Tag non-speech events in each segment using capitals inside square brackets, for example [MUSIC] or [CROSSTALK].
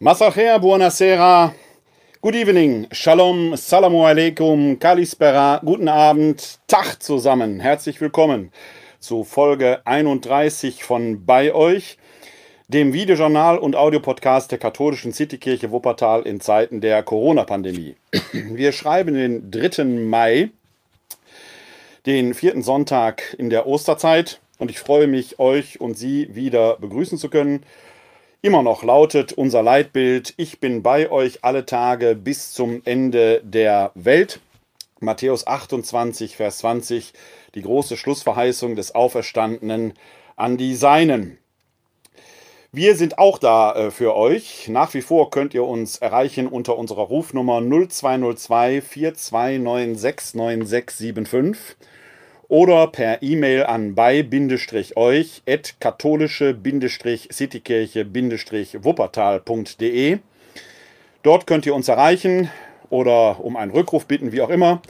Masacher, buonasera, good evening, shalom, salamu alaikum, kalispera, guten Abend, Tag zusammen. Herzlich willkommen zu Folge 31 von Bei euch, dem Videojournal und Audiopodcast der katholischen Citykirche Wuppertal in Zeiten der Corona-Pandemie. Wir schreiben den 3. Mai, den vierten Sonntag in der Osterzeit und ich freue mich, euch und Sie wieder begrüßen zu können Immer noch lautet unser Leitbild, ich bin bei euch alle Tage bis zum Ende der Welt. Matthäus 28, Vers 20, die große Schlussverheißung des Auferstandenen an die Seinen. Wir sind auch da äh, für euch. Nach wie vor könnt ihr uns erreichen unter unserer Rufnummer 0202 4296 9675 oder per E-Mail an bei-euch at katholische-citykirche-wuppertal.de. Dort könnt ihr uns erreichen oder um einen Rückruf bitten, wie auch immer.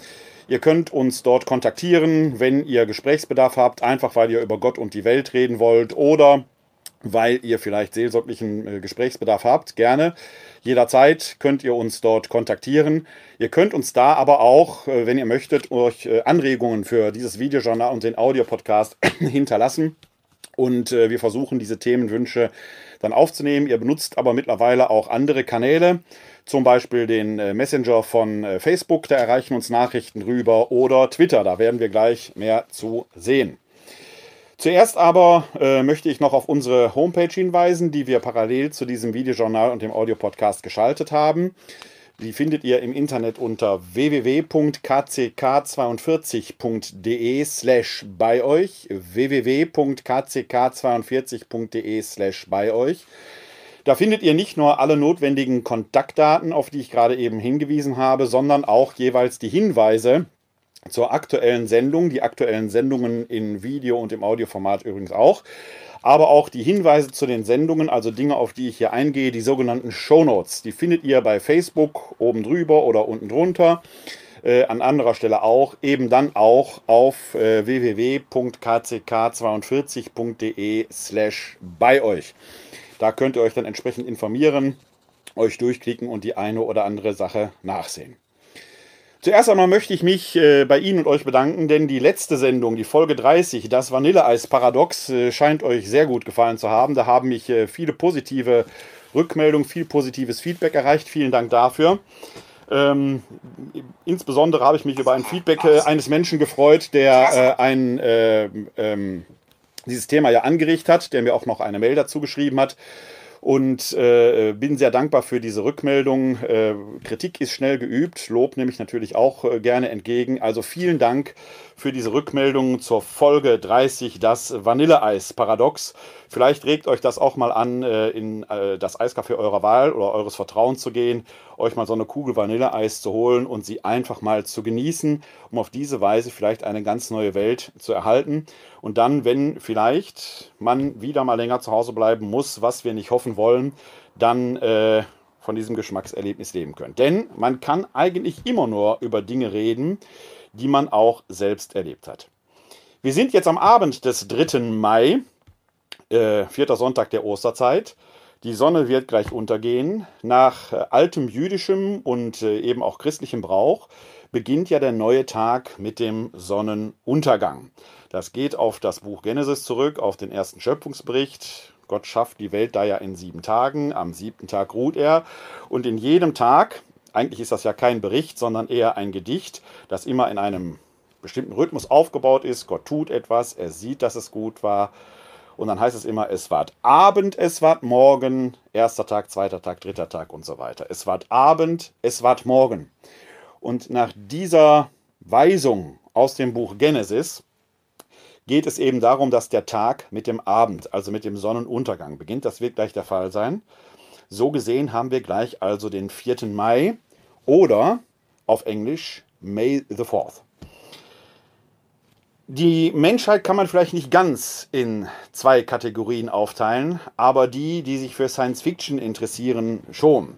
Ihr könnt uns dort kontaktieren, wenn ihr Gesprächsbedarf habt, einfach weil ihr über Gott und die Welt reden wollt oder weil ihr vielleicht seelsorglichen äh, Gesprächsbedarf habt. Gerne. Jederzeit könnt ihr uns dort kontaktieren. Ihr könnt uns da aber auch, äh, wenn ihr möchtet, euch äh, Anregungen für dieses Videojournal und den Audiopodcast [COUGHS] hinterlassen. Und wir versuchen diese Themenwünsche dann aufzunehmen. Ihr benutzt aber mittlerweile auch andere Kanäle, zum Beispiel den Messenger von Facebook, da erreichen uns Nachrichten rüber, oder Twitter, da werden wir gleich mehr zu sehen. Zuerst aber äh, möchte ich noch auf unsere Homepage hinweisen, die wir parallel zu diesem Videojournal und dem Audiopodcast geschaltet haben. Die findet ihr im Internet unter www.kck42.de slash bei euch. www.kck42.de slash bei euch. Da findet ihr nicht nur alle notwendigen Kontaktdaten, auf die ich gerade eben hingewiesen habe, sondern auch jeweils die Hinweise, zur aktuellen Sendung, die aktuellen Sendungen in Video- und im Audioformat übrigens auch, aber auch die Hinweise zu den Sendungen, also Dinge, auf die ich hier eingehe, die sogenannten Show Notes. Die findet ihr bei Facebook oben drüber oder unten drunter. Äh, an anderer Stelle auch, eben dann auch auf äh, www.kck42.de slash bei euch. Da könnt ihr euch dann entsprechend informieren, euch durchklicken und die eine oder andere Sache nachsehen. Zuerst einmal möchte ich mich äh, bei Ihnen und euch bedanken, denn die letzte Sendung, die Folge 30, das Vanilleeis-Paradox, äh, scheint euch sehr gut gefallen zu haben. Da haben mich äh, viele positive Rückmeldungen, viel positives Feedback erreicht. Vielen Dank dafür. Ähm, insbesondere habe ich mich über ein Feedback äh, eines Menschen gefreut, der äh, ein, äh, ähm, dieses Thema ja angeregt hat, der mir auch noch eine Mail dazu geschrieben hat und äh, bin sehr dankbar für diese Rückmeldung. Äh, Kritik ist schnell geübt, Lob nehme ich natürlich auch äh, gerne entgegen. Also vielen Dank für diese Rückmeldung zur Folge 30, das Vanilleeis-Paradox. Vielleicht regt euch das auch mal an, äh, in äh, das Eiscafé eurer Wahl oder eures Vertrauens zu gehen, euch mal so eine Kugel Vanilleeis zu holen und sie einfach mal zu genießen, um auf diese Weise vielleicht eine ganz neue Welt zu erhalten. Und dann, wenn vielleicht man wieder mal länger zu Hause bleiben muss, was wir nicht hoffen wollen, dann äh, von diesem Geschmackserlebnis leben könnt. Denn man kann eigentlich immer nur über Dinge reden, die man auch selbst erlebt hat. Wir sind jetzt am Abend des 3. Mai, äh, vierter Sonntag der Osterzeit. Die Sonne wird gleich untergehen. Nach äh, altem jüdischem und äh, eben auch christlichem Brauch beginnt ja der neue Tag mit dem Sonnenuntergang. Das geht auf das Buch Genesis zurück, auf den ersten Schöpfungsbericht. Gott schafft die Welt da ja in sieben Tagen. Am siebten Tag ruht er. Und in jedem Tag eigentlich ist das ja kein Bericht, sondern eher ein Gedicht, das immer in einem bestimmten Rhythmus aufgebaut ist. Gott tut etwas, er sieht, dass es gut war. Und dann heißt es immer, es ward Abend, es ward Morgen, erster Tag, zweiter Tag, dritter Tag und so weiter. Es ward Abend, es ward Morgen. Und nach dieser Weisung aus dem Buch Genesis geht es eben darum, dass der Tag mit dem Abend, also mit dem Sonnenuntergang beginnt. Das wird gleich der Fall sein. So gesehen haben wir gleich also den 4. Mai oder auf Englisch May the 4th. Die Menschheit kann man vielleicht nicht ganz in zwei Kategorien aufteilen, aber die, die sich für Science Fiction interessieren, schon.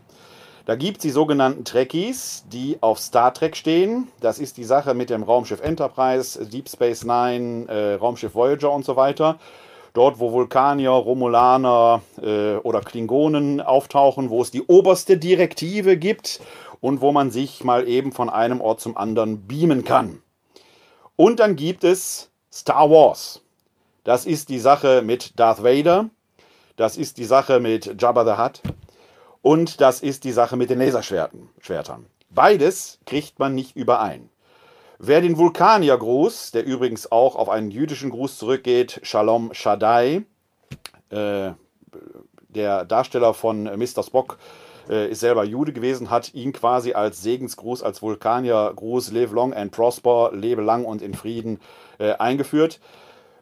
Da gibt es die sogenannten Trekkies, die auf Star Trek stehen. Das ist die Sache mit dem Raumschiff Enterprise, Deep Space Nine, äh, Raumschiff Voyager und so weiter. dort wo Vulkanier, Romulaner äh, oder Klingonen auftauchen, wo es die oberste Direktive gibt und wo man sich mal eben von einem Ort zum anderen beamen kann. Und dann gibt es Star Wars. Das ist die Sache mit Darth Vader, das ist die Sache mit Jabba the Hutt und das ist die Sache mit den Laserschwertern. Beides kriegt man nicht überein. Wer den Vulkaniergruß, der übrigens auch auf einen jüdischen Gruß zurückgeht, Shalom Shaddai, äh, der Darsteller von Mr. Spock, äh, ist selber Jude gewesen, hat ihn quasi als Segensgruß, als Vulkaniergruß, live long and prosper, lebe lang und in Frieden, äh, eingeführt.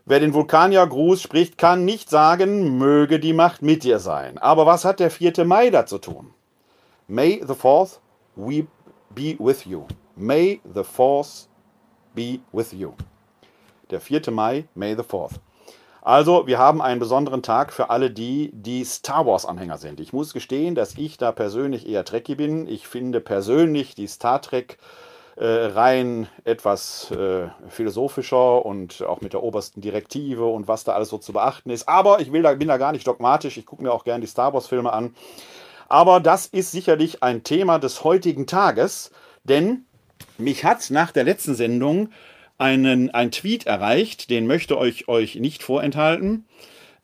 Wer den Vulkaniergruß spricht, kann nicht sagen, möge die Macht mit dir sein. Aber was hat der 4. Mai da zu tun? May the 4th we be with you. May the 4th be with you. Der 4. Mai, May the 4th. Also, wir haben einen besonderen Tag für alle die, die Star Wars-Anhänger sind. Ich muss gestehen, dass ich da persönlich eher Trekkie bin. Ich finde persönlich die Star Trek äh, rein etwas äh, philosophischer und auch mit der obersten Direktive und was da alles so zu beachten ist. Aber ich will da, bin da gar nicht dogmatisch. Ich gucke mir auch gerne die Star Wars-Filme an. Aber das ist sicherlich ein Thema des heutigen Tages, denn mich hat nach der letzten Sendung einen, ein Tweet erreicht, den möchte ich euch nicht vorenthalten.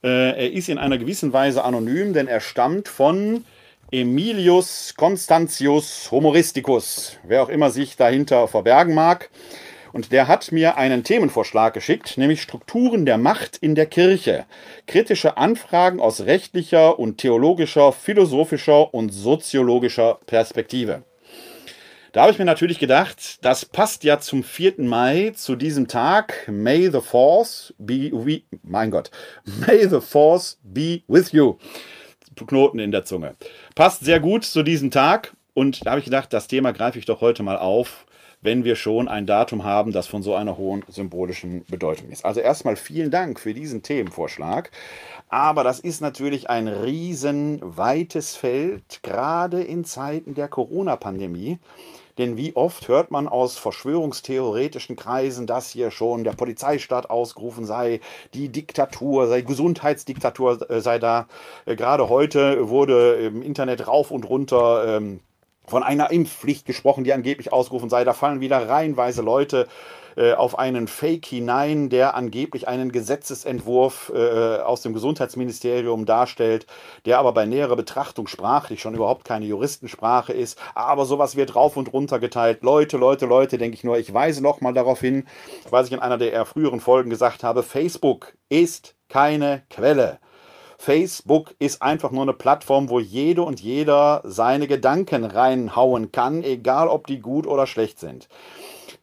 Äh, er ist in einer gewissen Weise anonym, denn er stammt von Emilius Constantius Humoristicus, wer auch immer sich dahinter verbergen mag. Und der hat mir einen Themenvorschlag geschickt, nämlich Strukturen der Macht in der Kirche. Kritische Anfragen aus rechtlicher und theologischer, philosophischer und soziologischer Perspektive. Da habe ich mir natürlich gedacht, das passt ja zum 4. Mai, zu diesem Tag. May the Force be, we, mein Gott, May the Force be with you. Knoten in der Zunge. Passt sehr gut zu diesem Tag. Und da habe ich gedacht, das Thema greife ich doch heute mal auf, wenn wir schon ein Datum haben, das von so einer hohen symbolischen Bedeutung ist. Also erstmal vielen Dank für diesen Themenvorschlag. Aber das ist natürlich ein riesenweites Feld, gerade in Zeiten der Corona-Pandemie. Denn wie oft hört man aus verschwörungstheoretischen Kreisen, dass hier schon der Polizeistaat ausgerufen sei, die Diktatur, sei Gesundheitsdiktatur äh, sei da. Äh, gerade heute wurde im Internet rauf und runter ähm, von einer Impfpflicht gesprochen, die angeblich ausgerufen sei. Da fallen wieder reihenweise Leute auf einen Fake hinein, der angeblich einen Gesetzesentwurf äh, aus dem Gesundheitsministerium darstellt, der aber bei näherer Betrachtung sprachlich schon überhaupt keine Juristensprache ist. Aber sowas wird rauf und runter geteilt. Leute, Leute, Leute, denke ich nur, ich weise noch mal darauf hin, was ich in einer der eher früheren Folgen gesagt habe, Facebook ist keine Quelle. Facebook ist einfach nur eine Plattform, wo jede und jeder seine Gedanken reinhauen kann, egal ob die gut oder schlecht sind.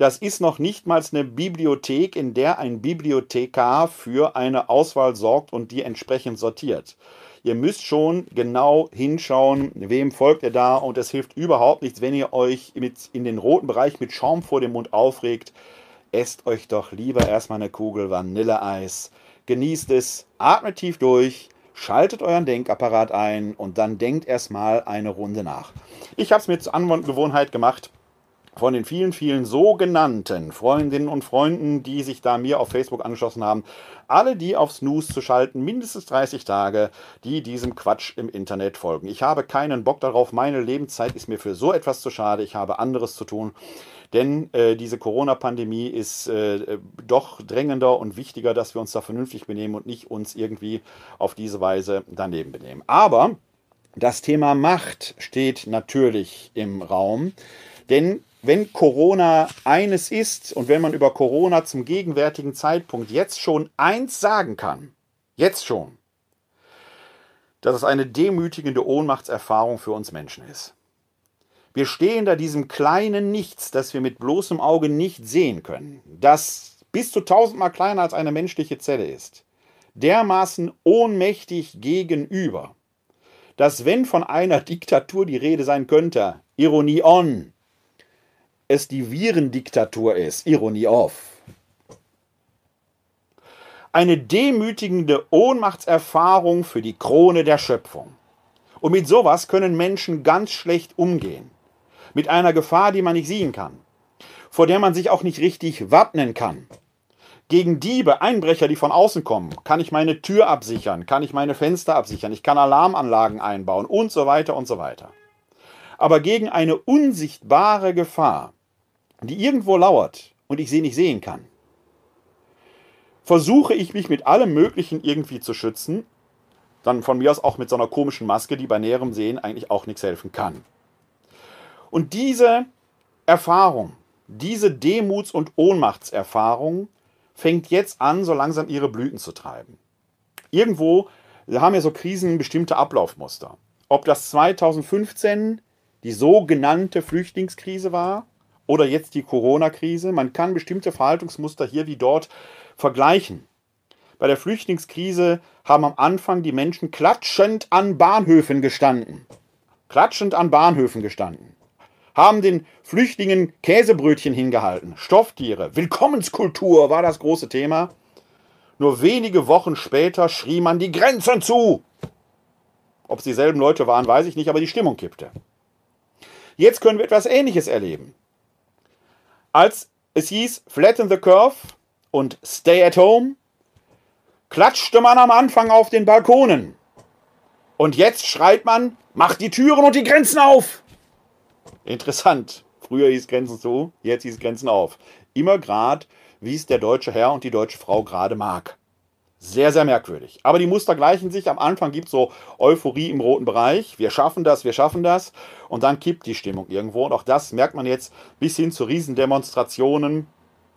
Das ist noch nicht mal eine Bibliothek, in der ein Bibliothekar für eine Auswahl sorgt und die entsprechend sortiert. Ihr müsst schon genau hinschauen, wem folgt ihr da und es hilft überhaupt nichts, wenn ihr euch mit in den roten Bereich mit Schaum vor dem Mund aufregt. Esst euch doch lieber erstmal eine Kugel Vanilleeis. Genießt es, atmet tief durch, schaltet euren Denkapparat ein und dann denkt erstmal eine Runde nach. Ich habe es mir zur Angewohnheit gemacht, von den vielen, vielen sogenannten Freundinnen und Freunden, die sich da mir auf Facebook angeschlossen haben, alle die auf Snooze zu schalten, mindestens 30 Tage, die diesem Quatsch im Internet folgen. Ich habe keinen Bock darauf, meine Lebenszeit ist mir für so etwas zu schade, ich habe anderes zu tun. Denn äh, diese Corona-Pandemie ist äh, doch drängender und wichtiger, dass wir uns da vernünftig benehmen und nicht uns irgendwie auf diese Weise daneben benehmen. Aber das Thema Macht steht natürlich im Raum. Denn wenn Corona eines ist und wenn man über Corona zum gegenwärtigen Zeitpunkt jetzt schon eins sagen kann, jetzt schon, dass es eine demütigende Ohnmachtserfahrung für uns Menschen ist. Wir stehen da diesem kleinen Nichts, das wir mit bloßem Auge nicht sehen können, das bis zu tausendmal kleiner als eine menschliche Zelle ist, dermaßen ohnmächtig gegenüber, dass wenn von einer [LAUGHS] Diktatur die Rede sein könnte, Ironie on, es die Virendiktatur ist. Ironie off. Eine demütigende Ohnmachtserfahrung für die Krone der Schöpfung. Und mit sowas können Menschen ganz schlecht umgehen. Mit einer Gefahr, die man nicht sehen kann. Vor der man sich auch nicht richtig wappnen kann. Gegen Diebe, Einbrecher, die von außen kommen, kann ich meine Tür absichern, kann ich meine Fenster absichern, ich kann Alarmanlagen einbauen und so weiter und so weiter. Aber gegen eine unsichtbare Gefahr, die irgendwo lauert und ich sie nicht sehen kann, versuche ich mich mit allem Möglichen irgendwie zu schützen. Dann von mir aus auch mit so einer komischen Maske, die bei näherem Sehen eigentlich auch nichts helfen kann. Und diese Erfahrung, diese Demuts- und Ohnmachtserfahrung fängt jetzt an, so langsam ihre Blüten zu treiben. Irgendwo haben ja so Krisen bestimmte Ablaufmuster. Ob das 2015 die sogenannte Flüchtlingskrise war oder jetzt die Corona-Krise, man kann bestimmte Verhaltungsmuster hier wie dort vergleichen. Bei der Flüchtlingskrise haben am Anfang die Menschen klatschend an Bahnhöfen gestanden. Klatschend an Bahnhöfen gestanden. Haben den Flüchtlingen Käsebrötchen hingehalten. Stofftiere. Willkommenskultur war das große Thema. Nur wenige Wochen später schrie man die Grenzen zu. Ob es dieselben Leute waren, weiß ich nicht, aber die Stimmung kippte. Jetzt können wir etwas Ähnliches erleben. Als es hieß, flatten the curve, und Stay at Home klatschte man am Anfang auf den Balkonen. Und jetzt schreit man, macht die Türen und die Grenzen auf. Interessant. Früher hieß Grenzen zu, jetzt hieß Grenzen auf. Immer grad, wie es der deutsche Herr und die deutsche Frau gerade mag. Sehr, sehr merkwürdig. Aber die Muster gleichen sich. Am Anfang gibt es so Euphorie im roten Bereich. Wir schaffen das, wir schaffen das. Und dann kippt die Stimmung irgendwo. Und auch das merkt man jetzt bis hin zu Riesendemonstrationen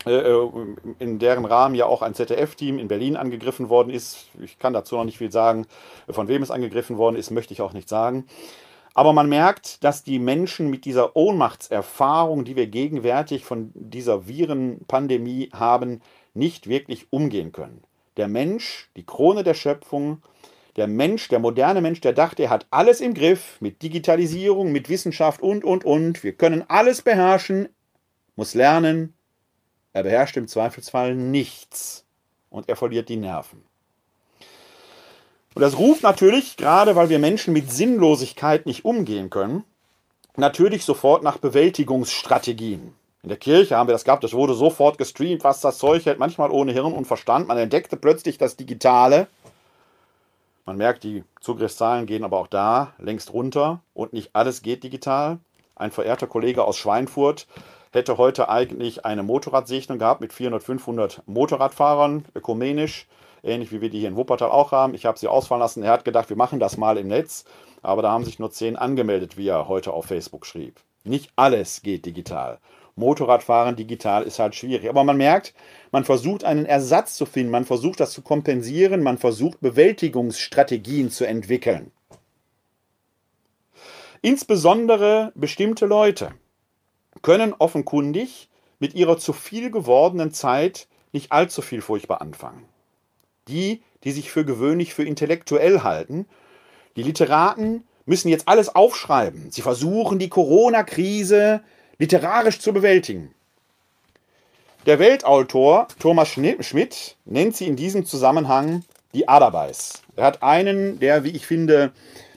äh, äh, in deren Rahmen ja auch ein ZDF-Team in Berlin angegriffen worden ist. Ich kann dazu noch nicht viel sagen. Von wem es angegriffen worden ist, möchte ich auch nicht sagen. Aber man merkt, dass die Menschen mit dieser Ohnmachtserfahrung, die wir gegenwärtig von dieser Virenpandemie haben, nicht wirklich umgehen können. Der Mensch, die Krone der Schöpfung, der Mensch, der moderne Mensch, der dachte, er hat alles im Griff mit Digitalisierung, mit Wissenschaft und, und, und. Wir können alles beherrschen, muss lernen, er beherrscht im Zweifelsfall nichts und er verliert die Nerven. Und das ruft natürlich, gerade weil wir Menschen mit Sinnlosigkeit nicht umgehen können, natürlich sofort nach Bewältigungsstrategien. In der Kirche haben wir das gehabt, das wurde sofort gestreamt, was das Zeug hält, manchmal ohne Hirn und Verstand. Man entdeckte plötzlich das Digitale. Man merkt, die Zugriffszahlen gehen aber auch da längst runter und nicht alles geht digital. Ein verehrter Kollege aus Schweinfurt hätte heute eigentlich eine Motorradsegnung gehabt mit 400, 500 Motorradfahrern, ökumenisch, ähnlich wie wir die hier in Wuppertal auch haben. Ich habe sie ausfallen lassen. Er hat gedacht, wir machen das mal im Netz, aber da haben sich nur zehn angemeldet, wie er heute auf Facebook schrieb. Nicht alles geht digital. Motorradfahren digital ist halt schwierig. Aber man merkt, man versucht einen Ersatz zu finden, man versucht das zu kompensieren, man versucht Bewältigungsstrategien zu entwickeln. Insbesondere bestimmte Leute können offenkundig mit ihrer zu viel gewordenen Zeit nicht allzu viel furchtbar anfangen. Die, die sich für gewöhnlich für intellektuell halten, die Literaten müssen jetzt alles aufschreiben. Sie versuchen die Corona-Krise literarisch zu bewältigen. Der Weltautor Thomas Schmidt nennt sie in diesem Zusammenhang die Adabeis. Er hat einen der, wie ich finde,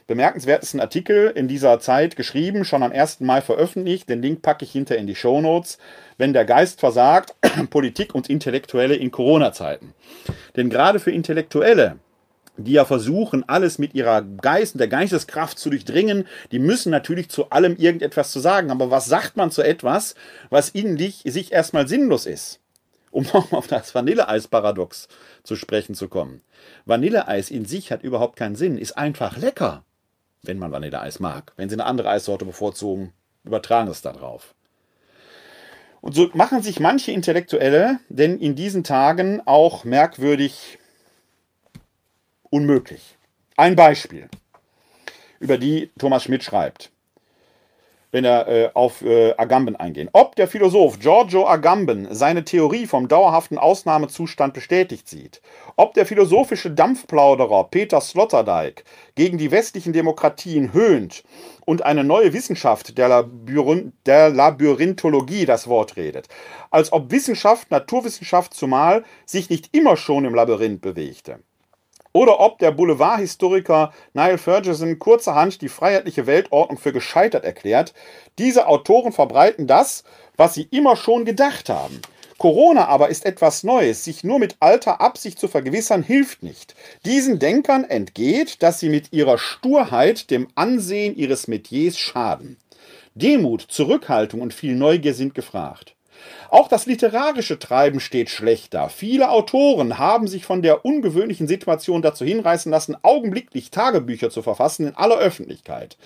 bemerkenswertesten Artikel in dieser Zeit geschrieben, schon am 1. Mai veröffentlicht. Den Link packe ich hinter in die Show Notes. Wenn der Geist versagt, [CLEARS THROAT] Politik und Intellektuelle in Corona-Zeiten. Denn gerade für Intellektuelle, die ja versuchen, alles mit ihrer Geist, der Geisteskraft zu durchdringen, die müssen natürlich zu allem irgendetwas zu sagen. Aber was sagt man zu etwas, was innerlich sich erstmal sinnlos ist? Um [LAUGHS] nochmal auf das Vanilleeis-Paradox zu sprechen zu kommen. Vanilleeis in sich hat überhaupt keinen Sinn, ist einfach lecker wenn man Vanilleeis mag. Wenn Sie eine andere Eissorte bevorzugen, übertragen es da drauf. Und so machen sich manche Intellektuelle denn in diesen Tagen auch merkwürdig unmöglich. Ein Beispiel, über die Thomas Schmidt schreibt wenn er äh, auf äh, Agamben eingehen. Ob der Philosoph Giorgio Agamben seine Theorie vom dauerhaften Ausnahmezustand bestätigt sieht, ob der philosophische Dampfplauderer Peter Sloterdijk gegen die westlichen Demokratien höhnt und eine neue Wissenschaft der, Labyrinth der Labyrinthologie das Wort redet, als ob Wissenschaft, Naturwissenschaft zumal, sich nicht immer schon im Labyrinth bewegte oder ob der Boulevardhistoriker Niall Ferguson kurzerhand die freiheitliche Weltordnung für gescheitert erklärt. Diese Autoren verbreiten das, was sie immer schon gedacht haben. Corona aber ist etwas Neues. Sich nur mit alter Absicht zu vergewissern, hilft nicht. Diesen Denkern entgeht, dass sie mit ihrer Sturheit dem Ansehen ihres Metiers schaden. Demut, Zurückhaltung und viel Neugier sind gefragt. Auch das literarische Treiben steht schlecht da. Viele Autoren haben sich von der ungewöhnlichen Situation dazu hinreißen lassen, augenblicklich Tagebücher zu verfassen in aller Öffentlichkeit.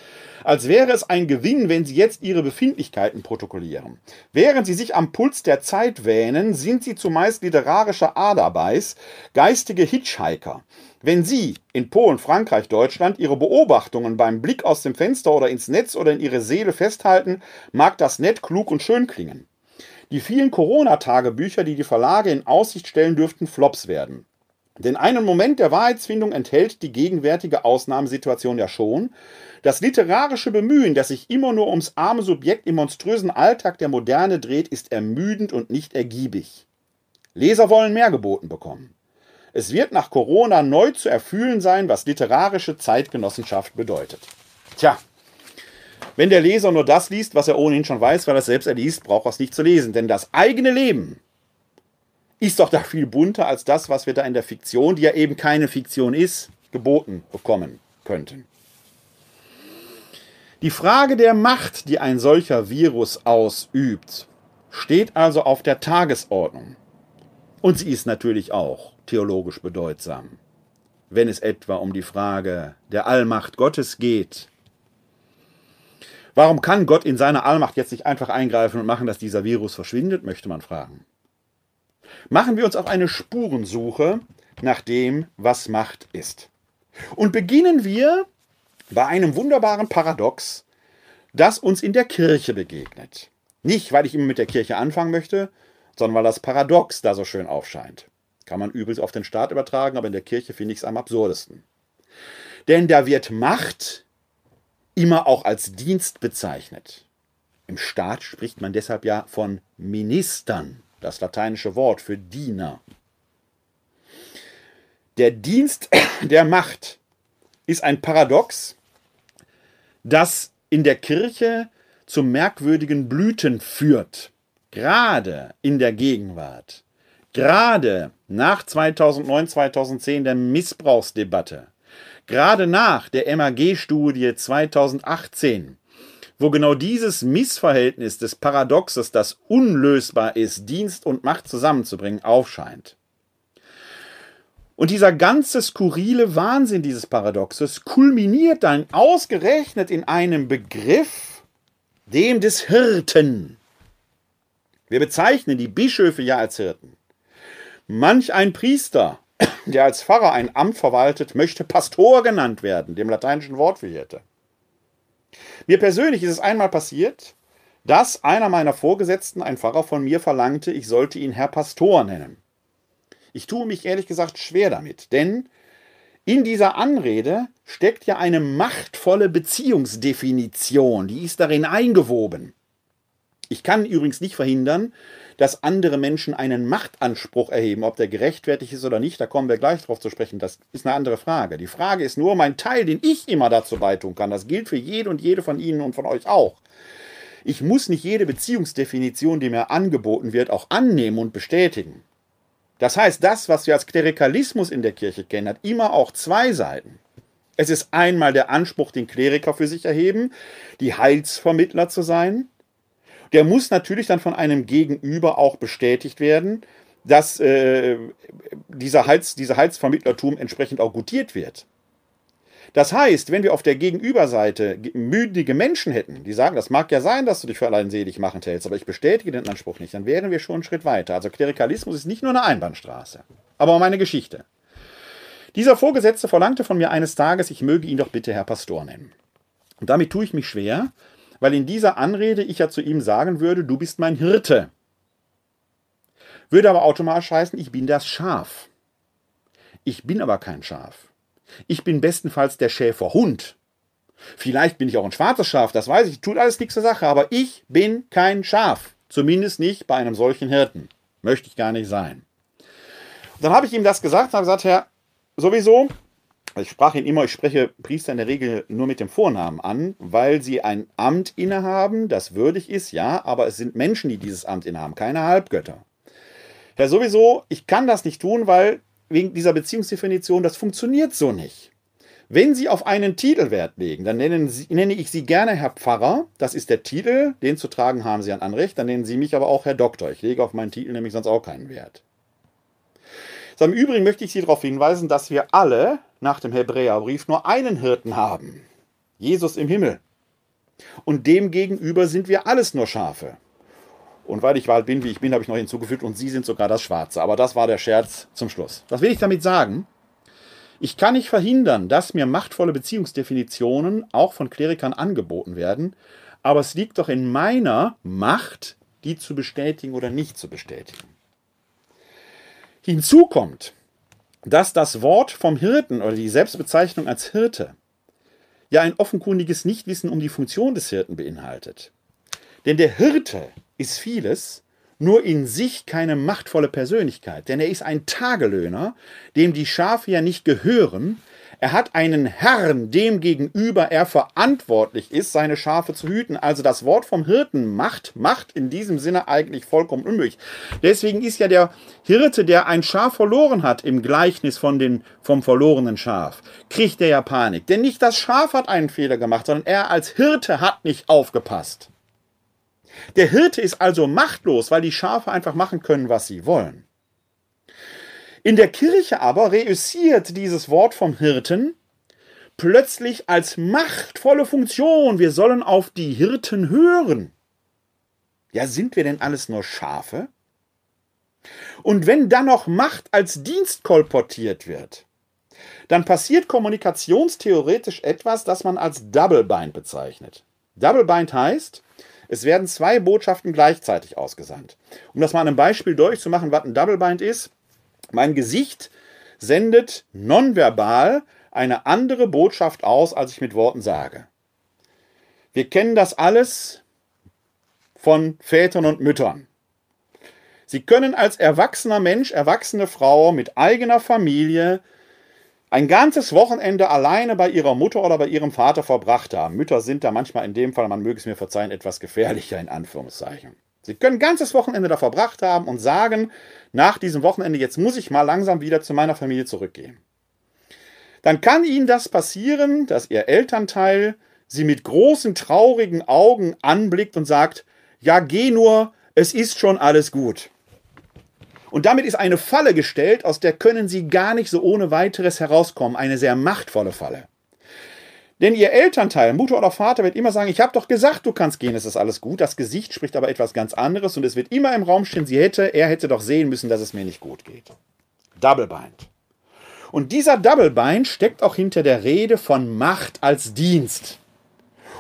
Als wäre es ein Gewinn, wenn sie jetzt ihre Befindlichkeiten protokollieren. Während sie sich am Puls der Zeit wähnen, sind sie zumeist literarischer Aderbeiß, geistige Hitchhiker. Wenn Sie in Polen, Frankreich, Deutschland Ihre Beobachtungen beim Blick aus dem Fenster oder ins Netz oder in Ihre Seele festhalten, mag das nett, klug und schön klingen. Die vielen Corona-Tagebücher, die die Verlage in Aussicht stellen, dürften Flops werden. Denn einen Moment der Wahrheitsfindung enthält die gegenwärtige Ausnahmesituation ja schon. Das literarische Bemühen, das sich immer nur ums arme Subjekt im monströsen Alltag der Moderne dreht, ist ermüdend und nicht ergiebig. Leser wollen mehr geboten bekommen. Es wird nach Corona neu zu erfühlen sein, was literarische Zeitgenossenschaft bedeutet. Tja, wenn der Leser nur das liest, was er ohnehin schon weiß, weil er es selbst erliest, braucht er es nicht zu lesen. Denn das eigene Leben ist doch da viel bunter als das, was wir da in der Fiktion, die ja eben keine Fiktion ist, geboten bekommen könnten. Die Frage der Macht, die ein solcher Virus ausübt, steht also auf der Tagesordnung. Und sie ist natürlich auch theologisch bedeutsam. Wenn es etwa um die Frage der Allmacht Gottes geht, Warum kann Gott in seiner Allmacht jetzt nicht einfach eingreifen und machen, dass dieser Virus verschwindet, möchte man fragen. Machen wir uns auf eine Spurensuche nach dem, was Macht ist. Und beginnen wir bei einem wunderbaren Paradox, das uns in der Kirche begegnet. Nicht, weil ich immer mit der Kirche anfangen möchte, sondern weil das Paradox da so schön aufscheint. Kann man übrigens auf den Staat übertragen, aber in der Kirche finde ich es am absurdesten. Denn da wird Macht immer auch als Dienst bezeichnet. Im Staat spricht man deshalb ja von Ministern, das lateinische Wort für Diener. Der Dienst [COUGHS] der Macht ist ein Paradox, das in der Kirche zu merkwürdigen Blüten führt, gerade in der Gegenwart, gerade nach 2009, 2010 der Missbrauchsdebatte, Gerade nach der MAG-Studie 2018, wo genau dieses Missverhältnis des Paradoxes, das unlösbar ist, Dienst und Macht zusammenzubringen, aufscheint. Und dieser ganze skurrile Wahnsinn dieses Paradoxes kulminiert dann ausgerechnet in einem Begriff, dem des Hirten. Wir bezeichnen die Bischöfe ja als Hirten. Manch ein Priester [COUGHS] der als Pfarrer ein Amt verwaltet, möchte Pastor genannt werden, dem lateinischen Wort für Hirte. Mir persönlich ist es einmal passiert, dass einer meiner Vorgesetzten, ein Pfarrer von mir, verlangte, ich sollte ihn Herr Pastor nennen. Ich tue mich ehrlich gesagt schwer damit, denn in dieser Anrede steckt ja eine machtvolle Beziehungsdefinition, die ist darin eingewoben. Ich kann übrigens nicht verhindern, dass andere Menschen einen Machtanspruch erheben, ob der gerechtfertigt ist oder nicht, da kommen wir gleich drauf zu sprechen, das ist eine andere Frage. Die Frage ist nur mein Teil, den ich immer dazu beitun kann. Das gilt für jede und jede von Ihnen und von euch auch. Ich muss nicht jede Beziehungsdefinition, die mir angeboten wird, auch annehmen und bestätigen. Das heißt, das, was wir als Klerikalismus in der Kirche kennen, hat immer auch zwei Seiten. Es ist einmal der Anspruch, den Kleriker für sich erheben, die Heilsvermittler zu sein, der muss natürlich dann von einem Gegenüber auch bestätigt werden, dass äh, dieser, Hals, dieser Halsvermittlertum entsprechend auch gutiert wird. Das heißt, wenn wir auf der Gegenüberseite müdige Menschen hätten, die sagen, das mag ja sein, dass du dich für allein selig machen hältst, aber ich bestätige den Anspruch nicht, dann wären wir schon einen Schritt weiter. Also Klerikalismus ist nicht nur eine Einbahnstraße. Aber um eine Geschichte. Dieser Vorgesetzte verlangte von mir eines Tages, ich möge ihn doch bitte Herr Pastor nennen. Und damit tue ich mich schwer, weil in dieser Anrede ich ja zu ihm sagen würde, du bist mein Hirte. Würde aber automatisch heißen, ich bin das Schaf. Ich bin aber kein Schaf. Ich bin bestenfalls der Schäferhund. Vielleicht bin ich auch ein schwarzes Schaf, das weiß ich, tut alles nichts zur Sache, aber ich bin kein Schaf. Zumindest nicht bei einem solchen Hirten. Möchte ich gar nicht sein. Und dann habe ich ihm das gesagt, habe gesagt, Herr, sowieso, ich sprach ihn immer, ich spreche Priester in der Regel nur mit dem Vornamen an, weil sie ein Amt innehaben, das würdig ist, ja, aber es sind Menschen, die dieses Amt innehaben, keine Halbgötter. Da sowieso, ich kann das nicht tun, weil wegen dieser Beziehungsdefinition, das funktioniert so nicht. Wenn Sie auf einen Titel Wert legen, dann nennen Sie, nenne ich Sie gerne Herr Pfarrer. Das ist der Titel, den zu tragen haben Sie ein Anrecht. Dann nennen Sie mich aber auch Herr Doktor. Ich lege auf meinen Titel nämlich sonst auch keinen Wert. So, Im Übrigen möchte ich Sie darauf hinweisen, dass wir alle nach dem Hebräerbrief nur einen Hirten haben. Jesus im Himmel. Und dem gegenüber sind wir alles nur Schafe. Und weil ich Wahl bin, wie ich bin, habe ich noch hinzugefügt, und Sie sind sogar das Schwarze. Aber das war der Scherz zum Schluss. Was will ich damit sagen? Ich kann nicht verhindern, dass mir machtvolle Beziehungsdefinitionen auch von Klerikern angeboten werden, aber es liegt doch in meiner Macht, die zu bestätigen oder nicht zu bestätigen. Hinzu kommt, dass das Wort vom Hirten oder die Selbstbezeichnung als Hirte ja ein offenkundiges Nichtwissen um die Funktion des Hirten beinhaltet. Denn der Hirte ist vieles, nur in sich keine machtvolle Persönlichkeit, denn er ist ein Tagelöhner, dem die Schafe ja nicht gehören. Er hat einen Herrn, dem gegenüber er verantwortlich ist, seine Schafe zu hüten. Also das Wort vom Hirten macht, macht in diesem Sinne eigentlich vollkommen unmöglich. Deswegen ist ja der Hirte, der ein Schaf verloren hat im Gleichnis von den, vom verlorenen Schaf, kriegt er ja Panik. Denn nicht das Schaf hat einen Fehler gemacht, sondern er als Hirte hat nicht aufgepasst. Der Hirte ist also machtlos, weil die Schafe einfach machen können, was sie wollen. In der Kirche aber reüssiert dieses Wort vom Hirten plötzlich als machtvolle Funktion. Wir sollen auf die Hirten hören. Ja, sind wir denn alles nur Schafe? Und wenn dann noch Macht als Dienst kolportiert wird, dann passiert kommunikationstheoretisch etwas, das man als Double Bind bezeichnet. Double Bind heißt, es werden zwei Botschaften gleichzeitig ausgesandt. Um das mal an einem Beispiel durchzumachen, was ein Double Bind ist. Mein Gesicht sendet nonverbal eine andere Botschaft aus, als ich mit Worten sage. Wir kennen das alles von Vätern und Müttern. Sie können als erwachsener Mensch, erwachsene Frau mit eigener Familie ein ganzes Wochenende alleine bei ihrer Mutter oder bei ihrem Vater verbracht haben. Mütter sind da manchmal in dem Fall, man möge es mir verzeihen, etwas gefährlicher in Anführungszeichen. Sie können ein ganzes Wochenende da verbracht haben und sagen, nach diesem Wochenende, jetzt muss ich mal langsam wieder zu meiner Familie zurückgehen. Dann kann Ihnen das passieren, dass Ihr Elternteil Sie mit großen, traurigen Augen anblickt und sagt, ja, geh nur, es ist schon alles gut. Und damit ist eine Falle gestellt, aus der können sie gar nicht so ohne weiteres herauskommen. Eine sehr machtvolle Falle. Denn ihr Elternteil, Mutter oder Vater, wird immer sagen, ich habe doch gesagt, du kannst gehen, es ist alles gut. Das Gesicht spricht aber etwas ganz anderes und es wird immer im Raum stehen, sie hätte, er hätte doch sehen müssen, dass es mir nicht gut geht. Double Bind. Und dieser Double Bind steckt auch hinter der Rede von Macht als Dienst.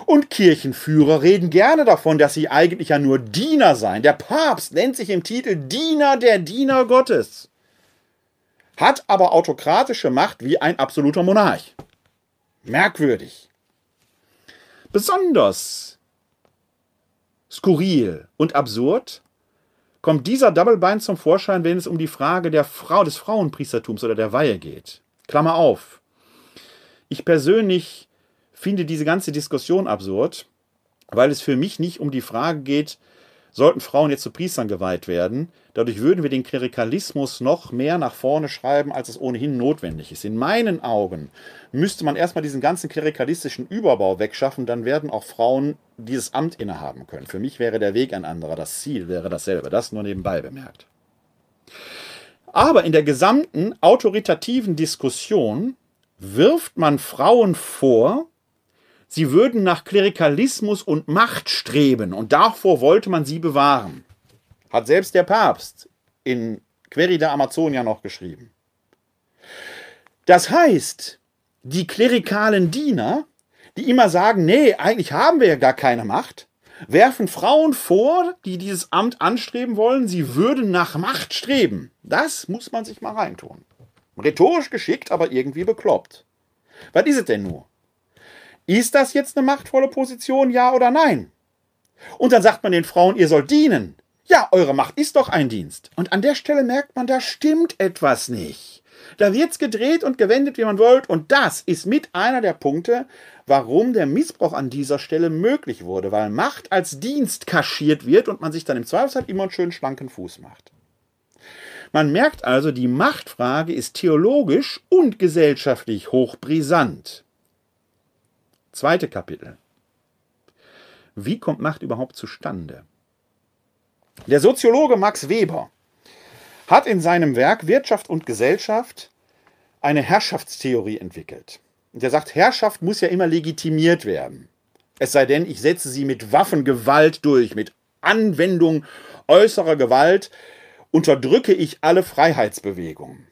Und Kirchenführer reden gerne davon, dass sie eigentlich ja nur Diener seien. Der Papst nennt sich im Titel Diener der Diener Gottes, hat aber autokratische Macht wie ein absoluter Monarch. Merkwürdig. Besonders skurril und absurd kommt dieser Double Bind zum Vorschein, wenn es um die Frage der Frau des Frauenpriestertums oder der Weihe geht. Klammer auf. Ich persönlich finde diese ganze Diskussion absurd, weil es für mich nicht um die Frage geht, sollten Frauen jetzt zu Priestern geweiht werden. Dadurch würden wir den Klerikalismus noch mehr nach vorne schreiben, als es ohnehin notwendig ist. In meinen Augen müsste man erstmal diesen ganzen klerikalistischen Überbau wegschaffen, dann werden auch Frauen dieses Amt innehaben können. Für mich wäre der Weg ein anderer, das Ziel wäre dasselbe. Das nur nebenbei bemerkt. Aber in der gesamten autoritativen Diskussion wirft man Frauen vor, sie würden nach Klerikalismus und Macht streben und davor wollte man sie bewahren. Hat selbst der Papst in Querida Amazonia noch geschrieben. Das heißt, die klerikalen Diener, die immer sagen, nee, eigentlich haben wir ja gar keine Macht, werfen Frauen vor, die dieses Amt anstreben wollen, sie würden nach Macht streben. Das muss man sich mal reintun. Rhetorisch geschickt, aber irgendwie bekloppt. Was ist es denn nur? Ist das jetzt eine machtvolle Position, ja oder nein? Und dann sagt man den Frauen, ihr sollt dienen. Ja, eure Macht ist doch ein Dienst. Und an der Stelle merkt man, da stimmt etwas nicht. Da wird's gedreht und gewendet, wie man wollt. Und das ist mit einer der Punkte, warum der Missbrauch an dieser Stelle möglich wurde, weil Macht als Dienst kaschiert wird und man sich dann im Zweifelsfall immer einen schönen schlanken Fuß macht. Man merkt also, die Machtfrage ist theologisch und gesellschaftlich hochbrisant. Zweite Kapitel. Wie kommt Macht überhaupt zustande? Der Soziologe Max Weber hat in seinem Werk Wirtschaft und Gesellschaft eine Herrschaftstheorie entwickelt. Und er sagt, Herrschaft muss ja immer legitimiert werden. Es sei denn, ich setze sie mit Waffengewalt durch, mit Anwendung äußerer Gewalt unterdrücke ich alle Freiheitsbewegungen.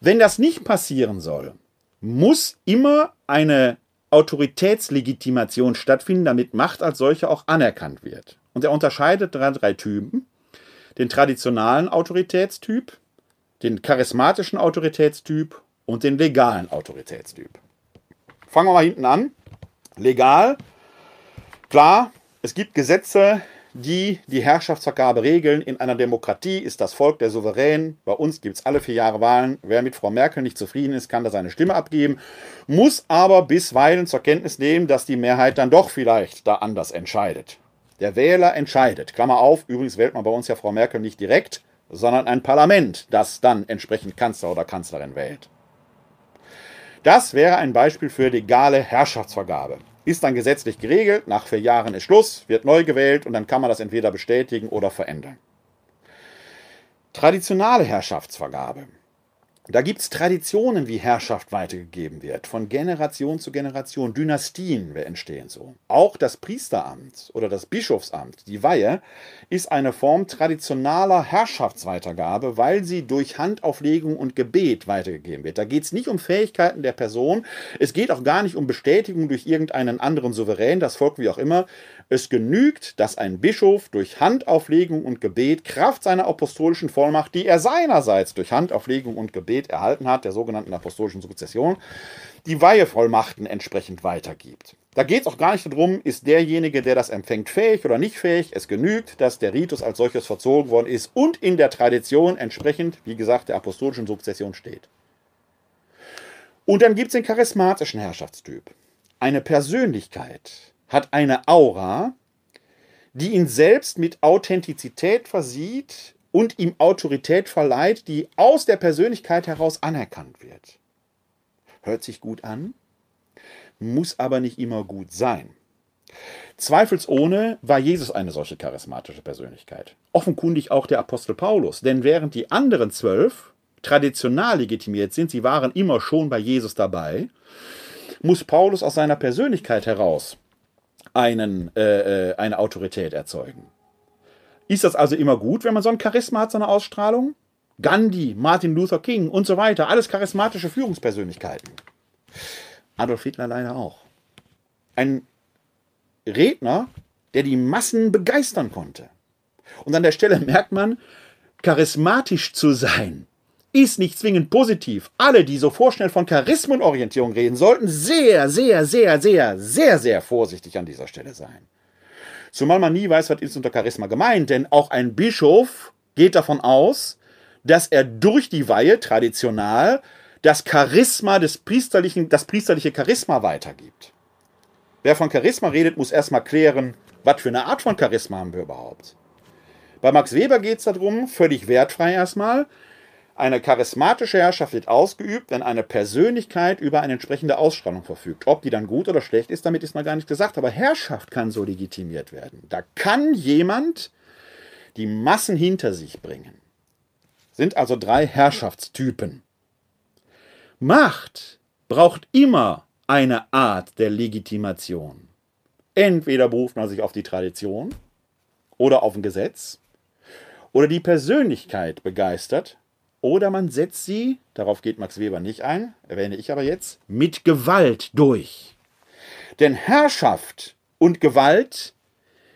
Wenn das nicht passieren soll, muss immer eine Autoritätslegitimation stattfinden, damit Macht als solche auch anerkannt wird. Und er unterscheidet drei, drei Typen. Den traditionalen Autoritätstyp, den charismatischen Autoritätstyp und den legalen Autoritätstyp. Fangen wir mal hinten an. Legal, klar, es gibt Gesetze, die die Herrschaftsvergabe regeln. In einer Demokratie ist das Volk der Souverän. Bei uns gibt es alle vier Jahre Wahlen. Wer mit Frau Merkel nicht zufrieden ist, kann da seine Stimme abgeben, muss aber bisweilen zur Kenntnis nehmen, dass die Mehrheit dann doch vielleicht da anders entscheidet. Der Wähler entscheidet. Klammer auf, übrigens wählt man bei uns ja Frau Merkel nicht direkt, sondern ein Parlament, das dann entsprechend Kanzler oder Kanzlerin wählt. Das wäre ein Beispiel für legale Herrschaftsvergabe. Ist dann gesetzlich geregelt, nach vier Jahren ist Schluss, wird neu gewählt und dann kann man das entweder bestätigen oder verändern. Traditionale Herrschaftsvergabe. Da gibt es Traditionen, wie Herrschaft weitergegeben wird, von Generation zu Generation. Dynastien entstehen so. Auch das Priesteramt oder das Bischofsamt, die Weihe, ist eine Form traditionaler Herrschaftsweitergabe, weil sie durch Handauflegung und Gebet weitergegeben wird. Da geht es nicht um Fähigkeiten der Person, es geht auch gar nicht um Bestätigung durch irgendeinen anderen Souverän, das Volk wie auch immer. Es genügt, dass ein Bischof durch Handauflegung und Gebet Kraft seiner apostolischen Vollmacht, die er seinerseits durch Handauflegung und Gebet erhalten hat, der sogenannten apostolischen Sukzession, die Weihevollmachten entsprechend weitergibt. Da geht es auch gar nicht darum, ist derjenige, der das empfängt, fähig oder nicht fähig. Es genügt, dass der Ritus als solches verzogen worden ist und in der Tradition entsprechend, wie gesagt, der apostolischen Sukzession steht. Und dann gibt es den charismatischen Herrschaftstyp. Eine Persönlichkeit, hat eine Aura, die ihn selbst mit Authentizität versieht und ihm Autorität verleiht, die aus der Persönlichkeit heraus anerkannt wird. Hört sich gut an, muss aber nicht immer gut sein. Zweifelsohne war Jesus eine solche charismatische Persönlichkeit. Offenkundig auch der Apostel Paulus, denn während die anderen zwölf traditional legitimiert sind, sie waren immer schon bei Jesus dabei, muss Paulus aus seiner Persönlichkeit heraus einen, äh, äh, eine Autorität erzeugen. Ist das also immer gut, wenn man so ein Charisma hat, so eine Ausstrahlung? Gandhi, Martin Luther King und so weiter, alles charismatische Führungspersönlichkeiten. Adolf Hitler leider auch. Ein Redner, der die Massen begeistern konnte. Und an der Stelle [LAUGHS] merkt man, charismatisch zu sein ist nicht zwingend positiv. Alle, die so vorschnell von Charismenorientierung reden, sollten sehr, sehr, sehr, sehr, sehr, sehr vorsichtig an dieser Stelle sein. Zumal man nie weiß, was ist unter Charisma gemeint, denn auch ein Bischof geht davon aus, dass er durch die Weihe traditional das Charisma des priesterlichen, das priesterliche Charisma weitergibt. Wer von Charisma redet, muss erstmal klären, was für eine Art von Charisma haben wir überhaupt. Bei Max Weber geht es darum, völlig wertfrei erstmal, eine charismatische Herrschaft wird ausgeübt, wenn eine Persönlichkeit über eine entsprechende Ausstrahlung verfügt. Ob die dann gut oder schlecht ist, damit ist noch gar nicht gesagt. Aber Herrschaft kann so legitimiert werden. Da kann jemand die Massen hinter sich bringen. Sind also drei Herrschaftstypen. Macht braucht immer eine Art der Legitimation. Entweder beruft man sich auf die Tradition oder auf ein Gesetz oder die Persönlichkeit begeistert oder man setzt sie, darauf geht Max Weber nicht ein, erwähne ich aber jetzt, mit Gewalt durch. Denn Herrschaft und Gewalt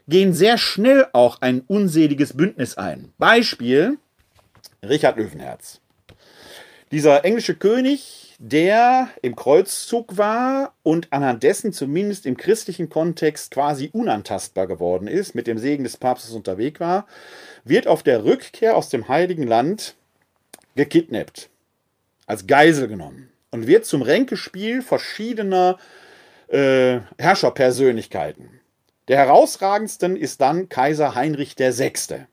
gehen sehr schnell auch ein unseliges Bündnis ein. Beispiel Richard Löwenherz. Dieser englische König, der im Kreuzzug war und anhand dessen zumindest im christlichen Kontext quasi unantastbar geworden ist, mit dem Segen des Papstes unterwegs war, wird auf der Rückkehr aus dem Heiligen Land gekidnappt, als Geisel genommen und wird zum Ränkespiel verschiedener äh, Herrscherpersönlichkeiten. Der herausragendsten ist dann Kaiser Heinrich VI.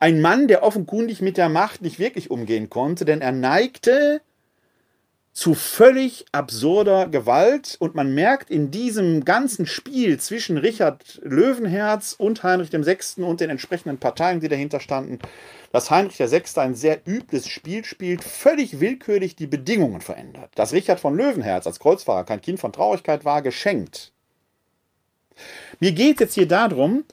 Ein Mann, der offenkundig mit der Macht nicht wirklich umgehen konnte, denn er neigte zu völlig absurder Gewalt und man merkt in diesem ganzen Spiel zwischen Richard Löwenherz und Heinrich VI. und den entsprechenden Parteien, die dahinter standen, dass Heinrich VI. ein sehr übles Spiel spielt, völlig willkürlich die Bedingungen verändert. Dass Richard von Löwenherz als Kreuzfahrer kein Kind von Traurigkeit war, geschenkt. Mir geht es jetzt hier darum,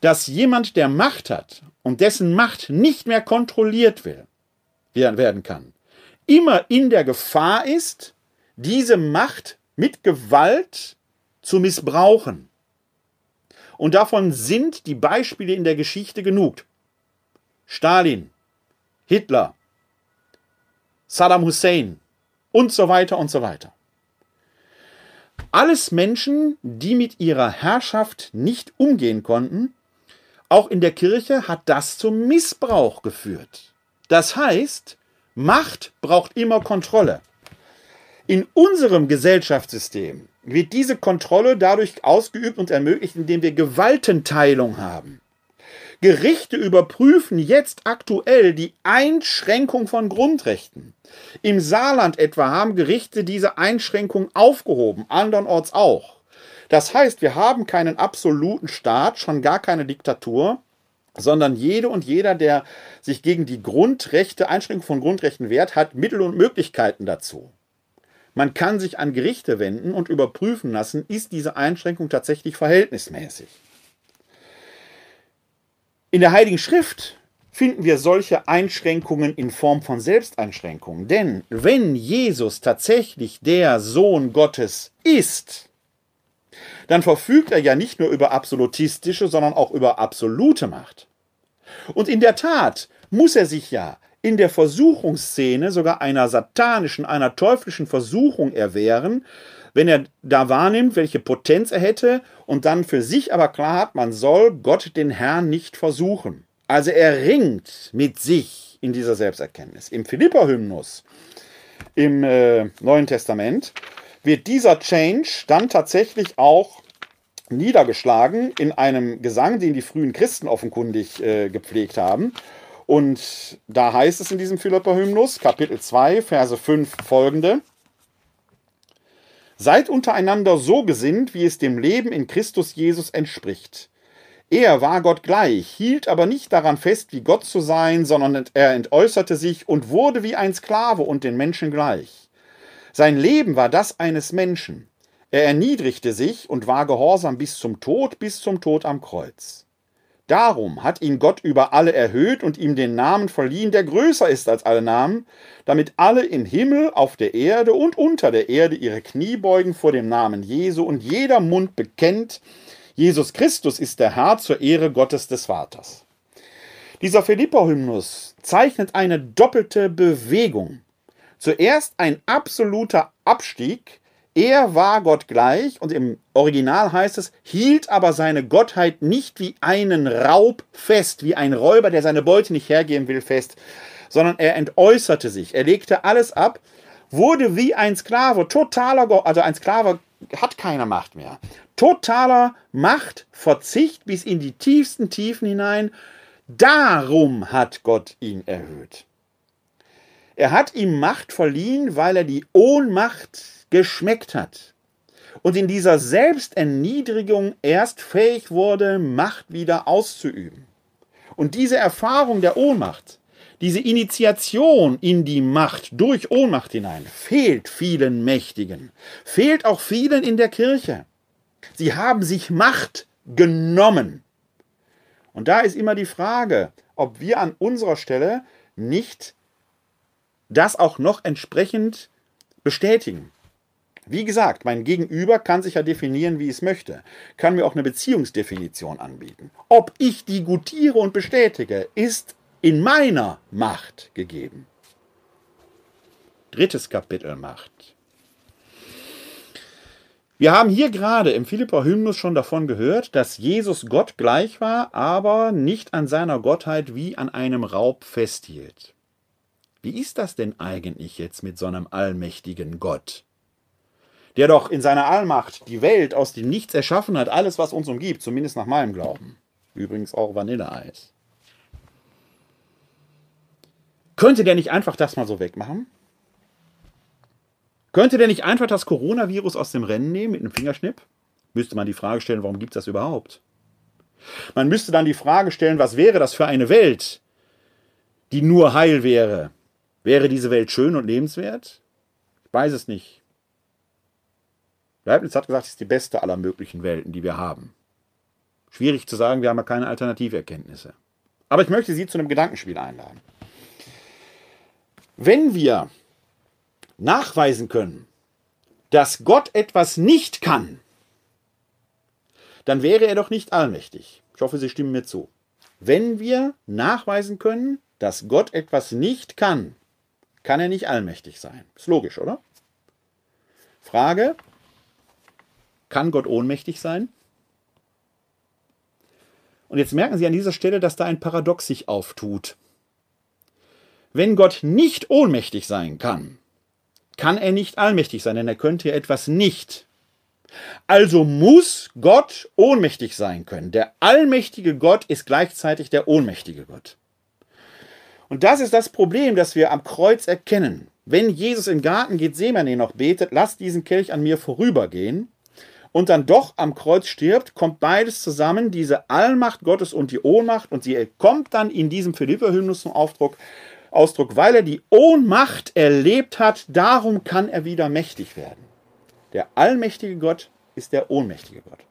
dass jemand, der Macht hat und dessen Macht nicht mehr kontrolliert werden kann, immer in der Gefahr ist, diese Macht mit Gewalt zu missbrauchen. Und davon sind die Beispiele in der Geschichte genug. Stalin, Hitler, Saddam Hussein und so weiter und so weiter. Alles Menschen, die mit ihrer Herrschaft nicht umgehen konnten. Auch in der Kirche hat das zum Missbrauch geführt. Das heißt, Macht braucht immer Kontrolle. In unserem Gesellschaftssystem wird diese Kontrolle dadurch ausgeübt und ermöglicht, indem wir Gewaltenteilung haben. Gerichte überprüfen jetzt aktuell die Einschränkung von Grundrechten. Im Saarland etwa haben Gerichte diese Einschränkung aufgehoben, andernorts auch. Das heißt, wir haben keinen absoluten Staat, schon gar keine Diktatur, sondern jede und jeder, der sich gegen die Grundrechte, Einschränkung von Grundrechten wehrt, hat Mittel und Möglichkeiten dazu. Man kann sich an Gerichte wenden und überprüfen lassen, ist diese Einschränkung tatsächlich verhältnismäßig. In der Heiligen Schrift finden wir solche Einschränkungen in Form von Selbsteinschränkungen. Denn wenn Jesus tatsächlich der Sohn Gottes ist, dann verfügt er ja nicht nur über absolutistische, sondern auch über absolute Macht. Und in der Tat muss er sich ja in der Versuchungsszene sogar einer satanischen, einer teuflischen Versuchung erwehren, wenn er da wahrnimmt, welche Potenz er hätte und dann für sich aber klar hat, man soll Gott den Herrn nicht versuchen. Also er ringt mit sich in dieser Selbsterkenntnis. Im Philippa-Hymnus im äh, Neuen Testament wird dieser Change dann tatsächlich auch niedergeschlagen in einem Gesang, den die frühen Christen offenkundig äh, gepflegt haben. Und da heißt es in diesem Philipper-Hymnus, Kapitel 2, Verse 5 folgende: Seid untereinander so gesinnt, wie es dem Leben in Christus Jesus entspricht. Er war Gott gleich, hielt aber nicht daran fest, wie Gott zu sein, sondern er entäußerte sich und wurde wie ein Sklave und den Menschen gleich. Sein Leben war das eines Menschen. Er erniedrigte sich und war gehorsam bis zum Tod, bis zum Tod am Kreuz. Darum hat ihn Gott über alle erhöht und ihm den Namen verliehen, der größer ist als alle Namen, damit alle im Himmel, auf der Erde und unter der Erde ihre Knie beugen vor dem Namen Jesu und jeder Mund bekennt, Jesus Christus ist der Herr zur Ehre Gottes des Vaters. Dieser Philippa-Hymnus zeichnet eine doppelte Bewegung. Zuerst ein absoluter Abstieg, er war Gott gleich und im Original heißt es, hielt aber seine Gottheit nicht wie einen Raub fest, wie ein Räuber, der seine Beute nicht hergeben will, fest, sondern er entäußerte sich, er legte alles ab, wurde wie ein Sklave, totaler, also ein Sklave hat keine Macht mehr. Totaler Machtverzicht bis in die tiefsten Tiefen hinein. Darum hat Gott ihn erhöht. Er hat ihm Macht verliehen, weil er die Ohnmacht geschmeckt hat und in dieser Selbsterniedrigung erst fähig wurde, Macht wieder auszuüben. Und diese Erfahrung der Ohnmacht, diese Initiation in die Macht durch Ohnmacht hinein, fehlt vielen Mächtigen, fehlt auch vielen in der Kirche. Sie haben sich Macht genommen. Und da ist immer die Frage, ob wir an unserer Stelle nicht das auch noch entsprechend bestätigen. Wie gesagt, mein Gegenüber kann sich ja definieren, wie es möchte, kann mir auch eine Beziehungsdefinition anbieten. Ob ich die gutiere und bestätige, ist in meiner Macht gegeben. Drittes Kapitel Macht. Wir haben hier gerade im Philipper Hymnus schon davon gehört, dass Jesus Gott gleich war, aber nicht an seiner Gottheit wie an einem Raub festhielt. Wie ist das denn eigentlich jetzt mit so einem allmächtigen Gott? Der doch in seiner Allmacht die Welt aus dem Nichts erschaffen hat, alles, was uns umgibt, zumindest nach meinem Glauben. Übrigens auch Vanilleeis. Könnte der nicht einfach das mal so wegmachen? Könnte der nicht einfach das Coronavirus aus dem Rennen nehmen mit einem Fingerschnipp? Müsste man die Frage stellen, warum gibt es das überhaupt? Man müsste dann die Frage stellen, was wäre das für eine Welt, die nur heil wäre? Wäre diese Welt schön und lebenswert? Ich weiß es nicht. Leibniz hat gesagt, es ist die beste aller möglichen Welten, die wir haben. Schwierig zu sagen, wir haben ja keine Alternativerkenntnisse. Aber ich möchte Sie zu einem Gedankenspiel einladen. Wenn wir nachweisen können, dass Gott etwas nicht kann, dann wäre er doch nicht allmächtig. Ich hoffe, Sie stimmen mir zu. Wenn wir nachweisen können, dass Gott etwas nicht kann, kann er nicht allmächtig sein. Ist logisch, oder? Frage, kann Gott ohnmächtig sein? Und jetzt merken Sie an dieser Stelle, dass da ein Paradox sich auftut. Wenn Gott nicht ohnmächtig sein kann, kann er nicht allmächtig sein, denn er könnte ja etwas nicht. Also muss Gott ohnmächtig sein können. Der allmächtige Gott ist gleichzeitig der ohnmächtige Gott. Und das ist das Problem, das wir am Kreuz erkennen. Wenn Jesus im Garten Gethsemane noch betet, lass diesen Kelch an mir vorübergehen, und dann doch am Kreuz stirbt, kommt beides zusammen, diese Allmacht Gottes und die Ohnmacht, und sie kommt dann in diesem Philipper-Hymnus zum Aufdruck, Ausdruck, weil er die Ohnmacht erlebt hat, darum kann er wieder mächtig werden. Der allmächtige Gott ist der ohnmächtige Gott.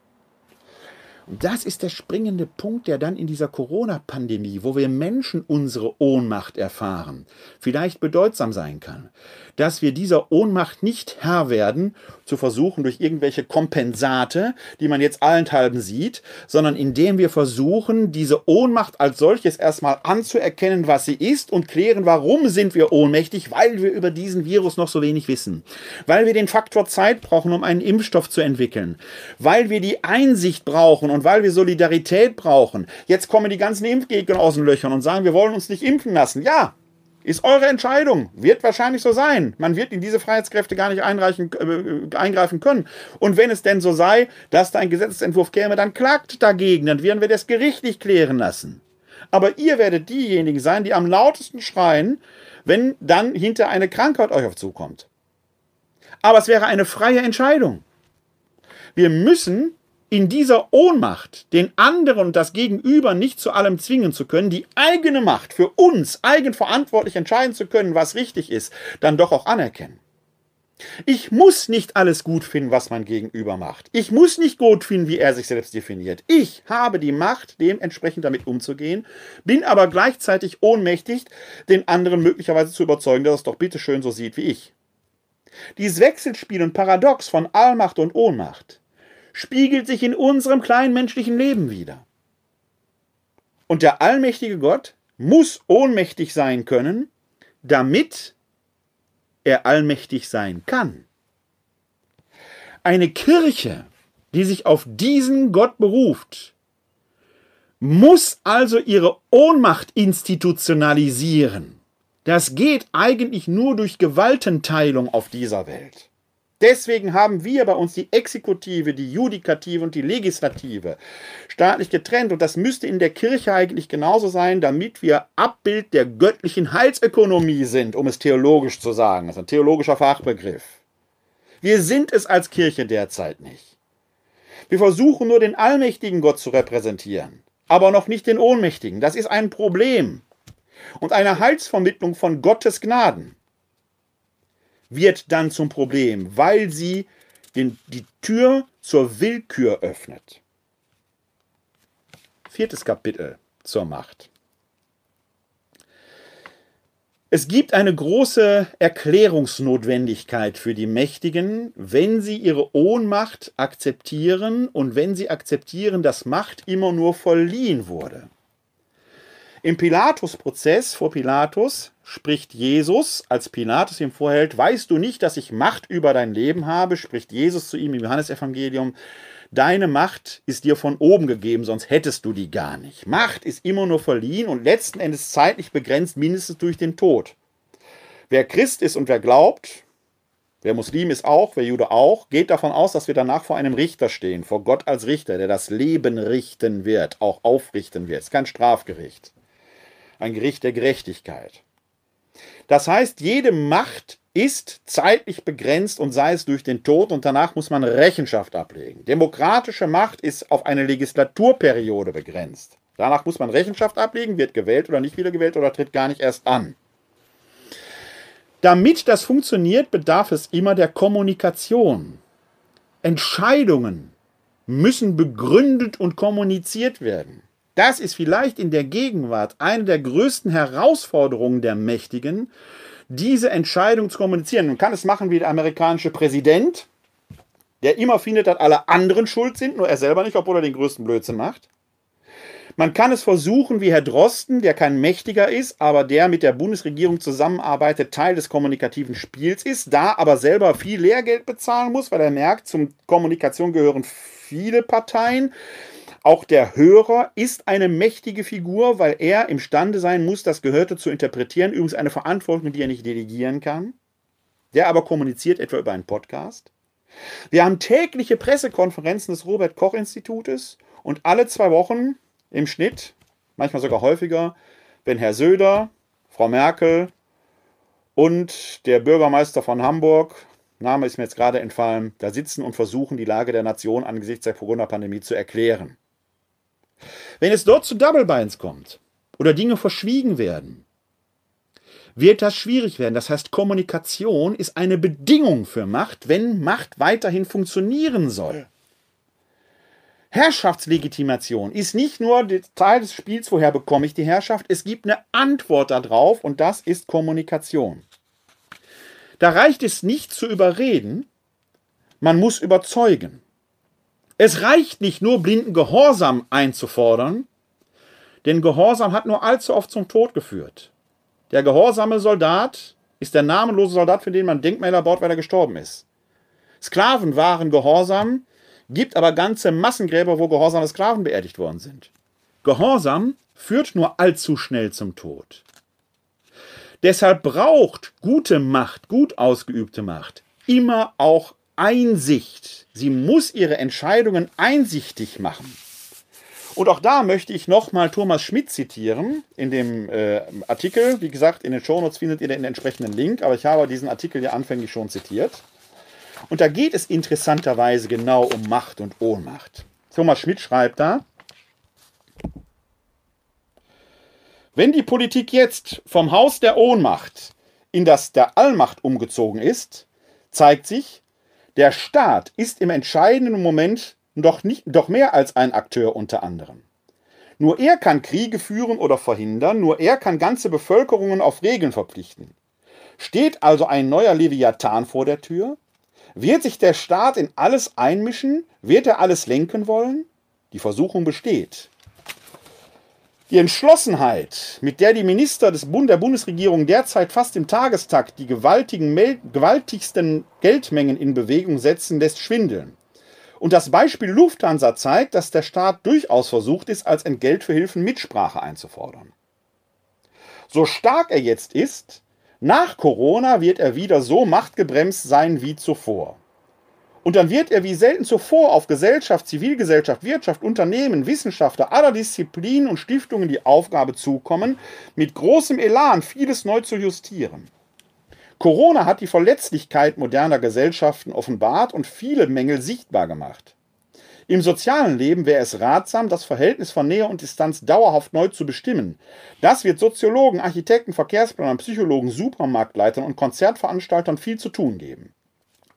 Das ist der springende Punkt, der dann in dieser Corona-Pandemie, wo wir Menschen unsere Ohnmacht erfahren, vielleicht bedeutsam sein kann. Dass wir dieser Ohnmacht nicht Herr werden, zu versuchen durch irgendwelche Kompensate, die man jetzt allenthalben sieht, sondern indem wir versuchen, diese Ohnmacht als solches erstmal anzuerkennen, was sie ist und klären, warum sind wir ohnmächtig, weil wir über diesen Virus noch so wenig wissen, weil wir den Faktor Zeit brauchen, um einen Impfstoff zu entwickeln, weil wir die Einsicht brauchen und weil wir Solidarität brauchen. Jetzt kommen die ganzen Impfgegner aus den Löchern und sagen, wir wollen uns nicht impfen lassen. Ja, ist eure Entscheidung. Wird wahrscheinlich so sein. Man wird in diese Freiheitskräfte gar nicht äh, eingreifen können. Und wenn es denn so sei, dass da ein Gesetzentwurf käme, dann klagt dagegen. Dann werden wir das gerichtlich klären lassen. Aber ihr werdet diejenigen sein, die am lautesten schreien, wenn dann hinter eine Krankheit euch auf zukommt. Aber es wäre eine freie Entscheidung. Wir müssen in dieser Ohnmacht, den anderen und das Gegenüber nicht zu allem zwingen zu können, die eigene Macht für uns eigenverantwortlich entscheiden zu können, was richtig ist, dann doch auch anerkennen. Ich muss nicht alles gut finden, was mein Gegenüber macht. Ich muss nicht gut finden, wie er sich selbst definiert. Ich habe die Macht, dementsprechend damit umzugehen, bin aber gleichzeitig ohnmächtig, den anderen möglicherweise zu überzeugen, dass er es doch bitteschön so sieht wie ich. Dieses Wechselspiel und Paradox von Allmacht und Ohnmacht spiegelt sich in unserem kleinen menschlichen Leben wieder. Und der allmächtige Gott muss ohnmächtig sein können, damit er allmächtig sein kann. Eine Kirche, die sich auf diesen Gott beruft, muss also ihre Ohnmacht institutionalisieren. Das geht eigentlich nur durch Gewaltenteilung auf dieser Welt. Deswegen haben wir bei uns die Exekutive, die Judikative und die Legislative staatlich getrennt. Und das müsste in der Kirche eigentlich genauso sein, damit wir Abbild der göttlichen Heilsökonomie sind, um es theologisch zu sagen. Das ist ein theologischer Fachbegriff. Wir sind es als Kirche derzeit nicht. Wir versuchen nur den allmächtigen Gott zu repräsentieren, aber noch nicht den ohnmächtigen. Das ist ein Problem und eine Heilsvermittlung von Gottes Gnaden wird dann zum Problem, weil sie den, die Tür zur Willkür öffnet. Viertes Kapitel zur Macht. Es gibt eine große Erklärungsnotwendigkeit für die Mächtigen, wenn sie ihre Ohnmacht akzeptieren und wenn sie akzeptieren, dass Macht immer nur verliehen wurde. Im Pilatus-Prozess vor Pilatus spricht Jesus, als Pilatus ihm vorhält, weißt du nicht, dass ich Macht über dein Leben habe, spricht Jesus zu ihm im Johannesevangelium, deine Macht ist dir von oben gegeben, sonst hättest du die gar nicht. Macht ist immer nur verliehen und letzten Endes zeitlich begrenzt, mindestens durch den Tod. Wer Christ ist und wer glaubt, wer Muslim ist auch, wer Jude auch, geht davon aus, dass wir danach vor einem Richter stehen, vor Gott als Richter, der das Leben richten wird, auch aufrichten wird. Es ist kein Strafgericht, ein Gericht der Gerechtigkeit. Das heißt, jede Macht ist zeitlich begrenzt und sei es durch den Tod und danach muss man Rechenschaft ablegen. Demokratische Macht ist auf eine Legislaturperiode begrenzt. Danach muss man Rechenschaft ablegen, wird gewählt oder nicht wiedergewählt oder tritt gar nicht erst an. Damit das funktioniert, bedarf es immer der Kommunikation. Entscheidungen müssen begründet und kommuniziert werden. Das ist vielleicht in der Gegenwart eine der größten Herausforderungen der Mächtigen, diese Entscheidung zu kommunizieren. Man kann es machen wie der amerikanische Präsident, der immer findet, dass alle anderen schuld sind, nur er selber nicht, obwohl er den größten Blödsinn macht. Man kann es versuchen wie Herr Drosten, der kein Mächtiger ist, aber der mit der Bundesregierung zusammenarbeitet, Teil des kommunikativen Spiels ist, da aber selber viel Lehrgeld bezahlen muss, weil er merkt, zum Kommunikation gehören viele Parteien. Auch der Hörer ist eine mächtige Figur, weil er imstande sein muss, das Gehörte zu interpretieren. Übrigens eine Verantwortung, die er nicht delegieren kann. Der aber kommuniziert etwa über einen Podcast. Wir haben tägliche Pressekonferenzen des Robert Koch Institutes und alle zwei Wochen im Schnitt, manchmal sogar häufiger, wenn Herr Söder, Frau Merkel und der Bürgermeister von Hamburg, Name ist mir jetzt gerade entfallen, da sitzen und versuchen, die Lage der Nation angesichts der Corona-Pandemie zu erklären. Wenn es dort zu Double Binds kommt oder Dinge verschwiegen werden, wird das schwierig werden. Das heißt, Kommunikation ist eine Bedingung für Macht, wenn Macht weiterhin funktionieren soll. Herrschaftslegitimation ist nicht nur Teil des Spiels, woher bekomme ich die Herrschaft, es gibt eine Antwort darauf und das ist Kommunikation. Da reicht es nicht zu überreden, man muss überzeugen. Es reicht nicht nur blinden Gehorsam einzufordern, denn Gehorsam hat nur allzu oft zum Tod geführt. Der gehorsame Soldat ist der namenlose Soldat, für den man Denkmäler baut, weil er gestorben ist. Sklaven waren gehorsam, gibt aber ganze Massengräber, wo gehorsame Sklaven beerdigt worden sind. Gehorsam führt nur allzu schnell zum Tod. Deshalb braucht gute Macht, gut ausgeübte Macht, immer auch Einsicht. Sie muss ihre Entscheidungen einsichtig machen. Und auch da möchte ich nochmal Thomas Schmidt zitieren in dem äh, Artikel. Wie gesagt, in den Shownotes findet ihr den entsprechenden Link, aber ich habe diesen Artikel ja anfänglich schon zitiert. Und da geht es interessanterweise genau um Macht und Ohnmacht. Thomas Schmidt schreibt da, wenn die Politik jetzt vom Haus der Ohnmacht in das der Allmacht umgezogen ist, zeigt sich, der Staat ist im entscheidenden Moment doch, nicht, doch mehr als ein Akteur unter anderem. Nur er kann Kriege führen oder verhindern, nur er kann ganze Bevölkerungen auf Regeln verpflichten. Steht also ein neuer Leviathan vor der Tür? Wird sich der Staat in alles einmischen? Wird er alles lenken wollen? Die Versuchung besteht. Die Entschlossenheit, mit der die Minister des Bund der Bundesregierung derzeit fast im Tagestakt die gewaltigen, gewaltigsten Geldmengen in Bewegung setzen, lässt schwindeln. Und das Beispiel Lufthansa zeigt, dass der Staat durchaus versucht ist, als Entgelt für Hilfen Mitsprache einzufordern. So stark er jetzt ist, nach Corona wird er wieder so machtgebremst sein wie zuvor. Und dann wird er wie selten zuvor auf Gesellschaft, Zivilgesellschaft, Wirtschaft, Unternehmen, Wissenschaftler aller Disziplinen und Stiftungen die Aufgabe zukommen, mit großem Elan vieles neu zu justieren. Corona hat die Verletzlichkeit moderner Gesellschaften offenbart und viele Mängel sichtbar gemacht. Im sozialen Leben wäre es ratsam, das Verhältnis von Nähe und Distanz dauerhaft neu zu bestimmen. Das wird Soziologen, Architekten, Verkehrsplanern, Psychologen, Supermarktleitern und Konzertveranstaltern viel zu tun geben.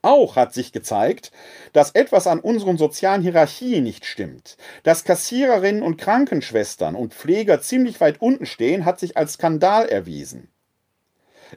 Auch hat sich gezeigt, dass etwas an unseren sozialen Hierarchien nicht stimmt. Dass Kassiererinnen und Krankenschwestern und Pfleger ziemlich weit unten stehen, hat sich als Skandal erwiesen.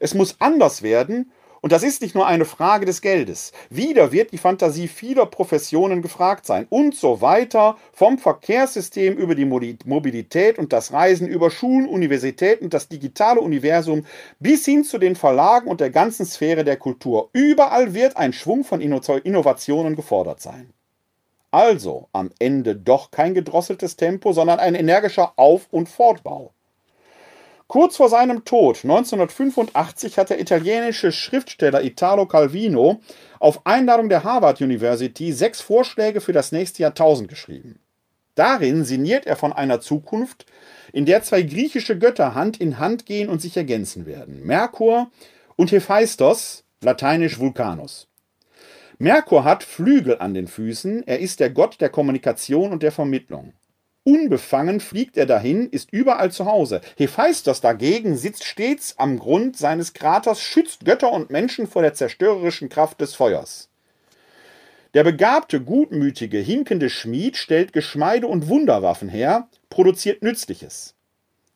Es muss anders werden und das ist nicht nur eine Frage des Geldes. Wieder wird die Fantasie vieler Professionen gefragt sein und so weiter, vom Verkehrssystem über die Mobilität und das Reisen, über Schulen, Universitäten das digitale Universum bis hin zu den Verlagen und der ganzen Sphäre der Kultur. Überall wird ein Schwung von Innovationen gefordert sein. Also am Ende doch kein gedrosseltes Tempo, sondern ein energischer Auf- und Fortbau. Kurz vor seinem Tod 1985 hat der italienische Schriftsteller Italo Calvino auf Einladung der Harvard University sechs Vorschläge für das nächste Jahrtausend geschrieben. Darin sinniert er von einer Zukunft, in der zwei griechische Götter Hand in Hand gehen und sich ergänzen werden. Merkur und Hephaistos, lateinisch Vulcanus. Merkur hat Flügel an den Füßen, er ist der Gott der Kommunikation und der Vermittlung. Unbefangen fliegt er dahin, ist überall zu Hause. Hephaistos dagegen sitzt stets am Grund seines Kraters, schützt Götter und Menschen vor der zerstörerischen Kraft des Feuers. Der begabte, gutmütige, hinkende Schmied stellt Geschmeide und Wunderwaffen her, produziert Nützliches.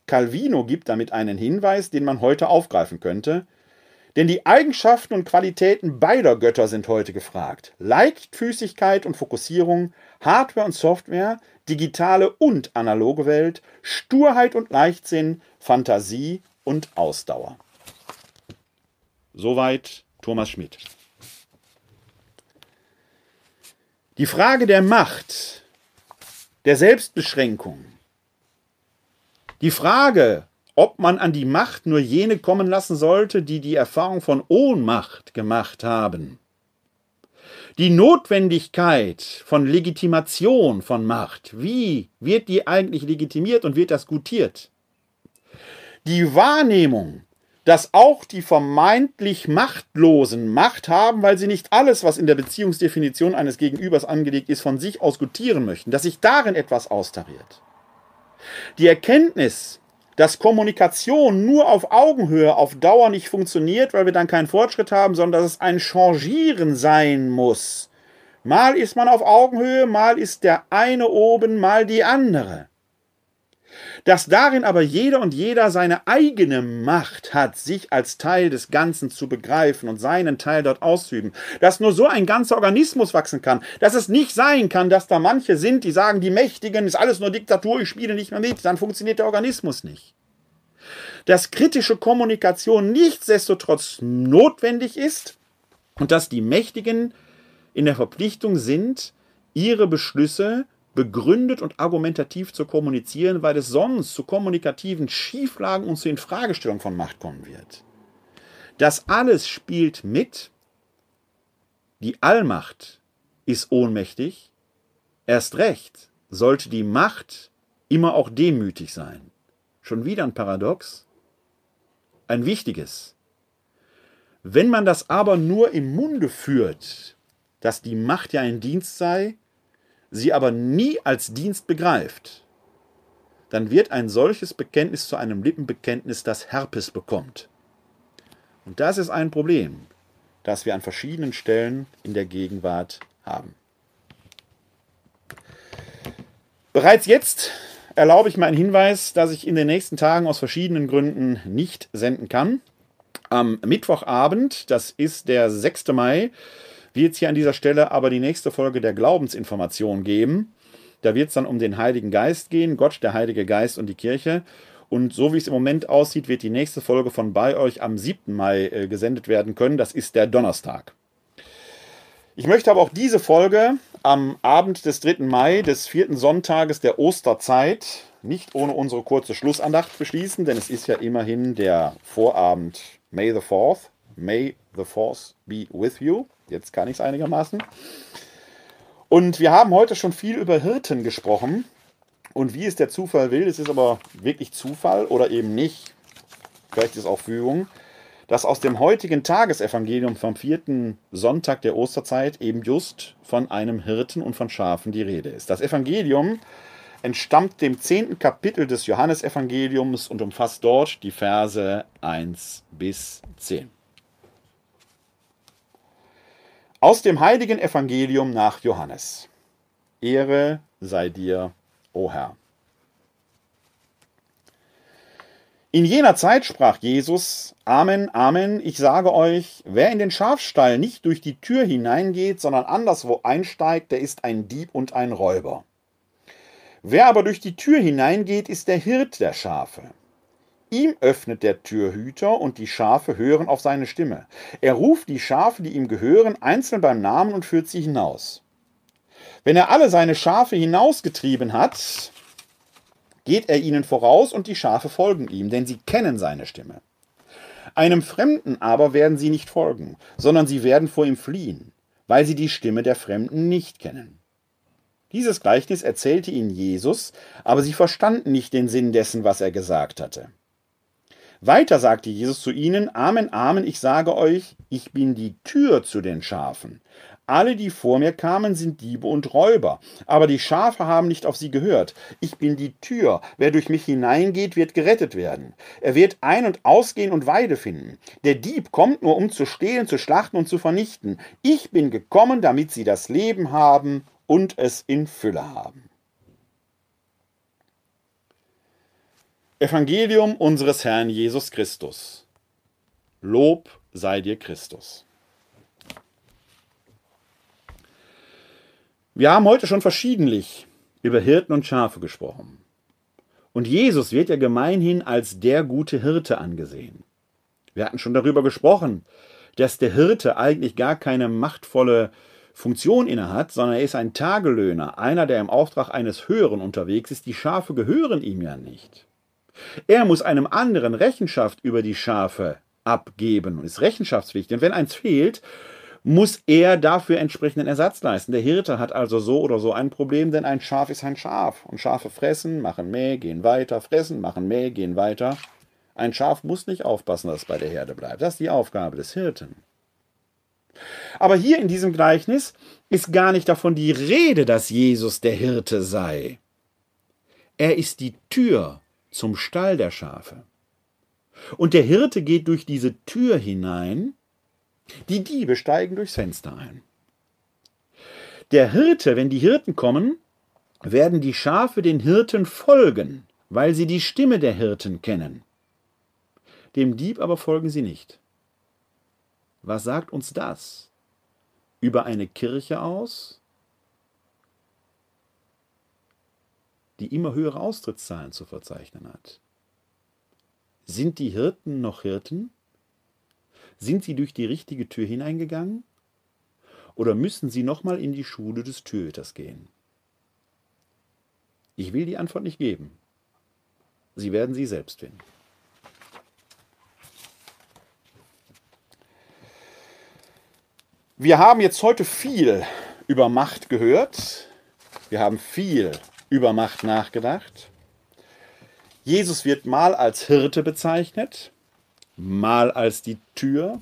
Calvino gibt damit einen Hinweis, den man heute aufgreifen könnte. Denn die Eigenschaften und Qualitäten beider Götter sind heute gefragt. Leichtfüßigkeit und Fokussierung, Hardware und Software, digitale und analoge Welt, Sturheit und Leichtsinn, Fantasie und Ausdauer. Soweit Thomas Schmidt. Die Frage der Macht, der Selbstbeschränkung, die Frage, ob man an die Macht nur jene kommen lassen sollte, die die Erfahrung von Ohnmacht gemacht haben, die Notwendigkeit von Legitimation von Macht. Wie wird die eigentlich legitimiert und wird das gutiert? Die Wahrnehmung, dass auch die vermeintlich Machtlosen Macht haben, weil sie nicht alles, was in der Beziehungsdefinition eines Gegenübers angelegt ist, von sich aus gutieren möchten, dass sich darin etwas austariert. Die Erkenntnis, dass Kommunikation nur auf Augenhöhe auf Dauer nicht funktioniert, weil wir dann keinen Fortschritt haben, sondern dass es ein Changieren sein muss. Mal ist man auf Augenhöhe, mal ist der eine oben, mal die andere. Dass darin aber jeder und jeder seine eigene Macht hat, sich als Teil des Ganzen zu begreifen und seinen Teil dort auszuüben, dass nur so ein ganzer Organismus wachsen kann, dass es nicht sein kann, dass da manche sind, die sagen, die Mächtigen ist alles nur Diktatur, ich spiele nicht mehr mit, dann funktioniert der Organismus nicht. Dass kritische Kommunikation nichtsdestotrotz notwendig ist und dass die Mächtigen in der Verpflichtung sind, ihre Beschlüsse begründet und argumentativ zu kommunizieren, weil es sonst zu kommunikativen Schieflagen und zu Infragestellung von Macht kommen wird. Das alles spielt mit. Die Allmacht ist ohnmächtig. Erst recht sollte die Macht immer auch demütig sein. Schon wieder ein Paradox. Ein wichtiges. Wenn man das aber nur im Munde führt, dass die Macht ja ein Dienst sei, sie aber nie als Dienst begreift, dann wird ein solches Bekenntnis zu einem Lippenbekenntnis, das Herpes bekommt. Und das ist ein Problem, das wir an verschiedenen Stellen in der Gegenwart haben. Bereits jetzt erlaube ich mir einen Hinweis, dass ich in den nächsten Tagen aus verschiedenen Gründen nicht senden kann. Am Mittwochabend, das ist der 6. Mai, wird es hier an dieser Stelle aber die nächste Folge der Glaubensinformation geben. Da wird es dann um den Heiligen Geist gehen, Gott, der Heilige Geist und die Kirche. Und so wie es im Moment aussieht, wird die nächste Folge von bei euch am 7. Mai äh, gesendet werden können. Das ist der Donnerstag. Ich möchte aber auch diese Folge am Abend des 3. Mai, des vierten Sonntages der Osterzeit, nicht ohne unsere kurze Schlussandacht beschließen, denn es ist ja immerhin der Vorabend May the 4th. May the Force be with you. Jetzt kann ich es einigermaßen. Und wir haben heute schon viel über Hirten gesprochen. Und wie es der Zufall will, es ist aber wirklich Zufall oder eben nicht, vielleicht ist es auch Fügung, dass aus dem heutigen Tagesevangelium vom vierten Sonntag der Osterzeit eben just von einem Hirten und von Schafen die Rede ist. Das Evangelium entstammt dem zehnten Kapitel des Johannesevangeliums und umfasst dort die Verse 1 bis 10. Aus dem heiligen Evangelium nach Johannes. Ehre sei dir, o Herr. In jener Zeit sprach Jesus, Amen, Amen, ich sage euch, wer in den Schafstall nicht durch die Tür hineingeht, sondern anderswo einsteigt, der ist ein Dieb und ein Räuber. Wer aber durch die Tür hineingeht, ist der Hirt der Schafe. Ihm öffnet der Türhüter und die Schafe hören auf seine Stimme. Er ruft die Schafe, die ihm gehören, einzeln beim Namen und führt sie hinaus. Wenn er alle seine Schafe hinausgetrieben hat, geht er ihnen voraus und die Schafe folgen ihm, denn sie kennen seine Stimme. Einem Fremden aber werden sie nicht folgen, sondern sie werden vor ihm fliehen, weil sie die Stimme der Fremden nicht kennen. Dieses Gleichnis erzählte ihnen Jesus, aber sie verstanden nicht den Sinn dessen, was er gesagt hatte. Weiter sagte Jesus zu ihnen, Amen, Amen, ich sage euch, ich bin die Tür zu den Schafen. Alle, die vor mir kamen, sind Diebe und Räuber, aber die Schafe haben nicht auf sie gehört. Ich bin die Tür. Wer durch mich hineingeht, wird gerettet werden. Er wird ein- und ausgehen und Weide finden. Der Dieb kommt nur, um zu stehlen, zu schlachten und zu vernichten. Ich bin gekommen, damit sie das Leben haben und es in Fülle haben. Evangelium unseres Herrn Jesus Christus. Lob sei dir Christus. Wir haben heute schon verschiedentlich über Hirten und Schafe gesprochen. Und Jesus wird ja gemeinhin als der gute Hirte angesehen. Wir hatten schon darüber gesprochen, dass der Hirte eigentlich gar keine machtvolle Funktion innehat, sondern er ist ein Tagelöhner, einer, der im Auftrag eines Höheren unterwegs ist. Die Schafe gehören ihm ja nicht. Er muss einem anderen Rechenschaft über die Schafe abgeben und ist rechenschaftspflichtig. Und wenn eins fehlt, muss er dafür entsprechenden Ersatz leisten. Der Hirte hat also so oder so ein Problem, denn ein Schaf ist ein Schaf. Und Schafe fressen, machen Mäh, gehen weiter, fressen, machen Mäh, gehen weiter. Ein Schaf muss nicht aufpassen, dass es bei der Herde bleibt. Das ist die Aufgabe des Hirten. Aber hier in diesem Gleichnis ist gar nicht davon die Rede, dass Jesus der Hirte sei. Er ist die Tür zum Stall der Schafe. Und der Hirte geht durch diese Tür hinein die Diebe steigen durchs Fenster ein. Der Hirte, wenn die Hirten kommen, werden die Schafe den Hirten folgen, weil sie die Stimme der Hirten kennen. Dem Dieb aber folgen sie nicht. Was sagt uns das? Über eine Kirche aus, die immer höhere Austrittszahlen zu verzeichnen hat. Sind die Hirten noch Hirten? Sind Sie durch die richtige Tür hineingegangen? Oder müssen Sie nochmal in die Schule des Türhüters gehen? Ich will die Antwort nicht geben. Sie werden sie selbst finden. Wir haben jetzt heute viel über Macht gehört. Wir haben viel über Macht nachgedacht. Jesus wird mal als Hirte bezeichnet, mal als die Tür,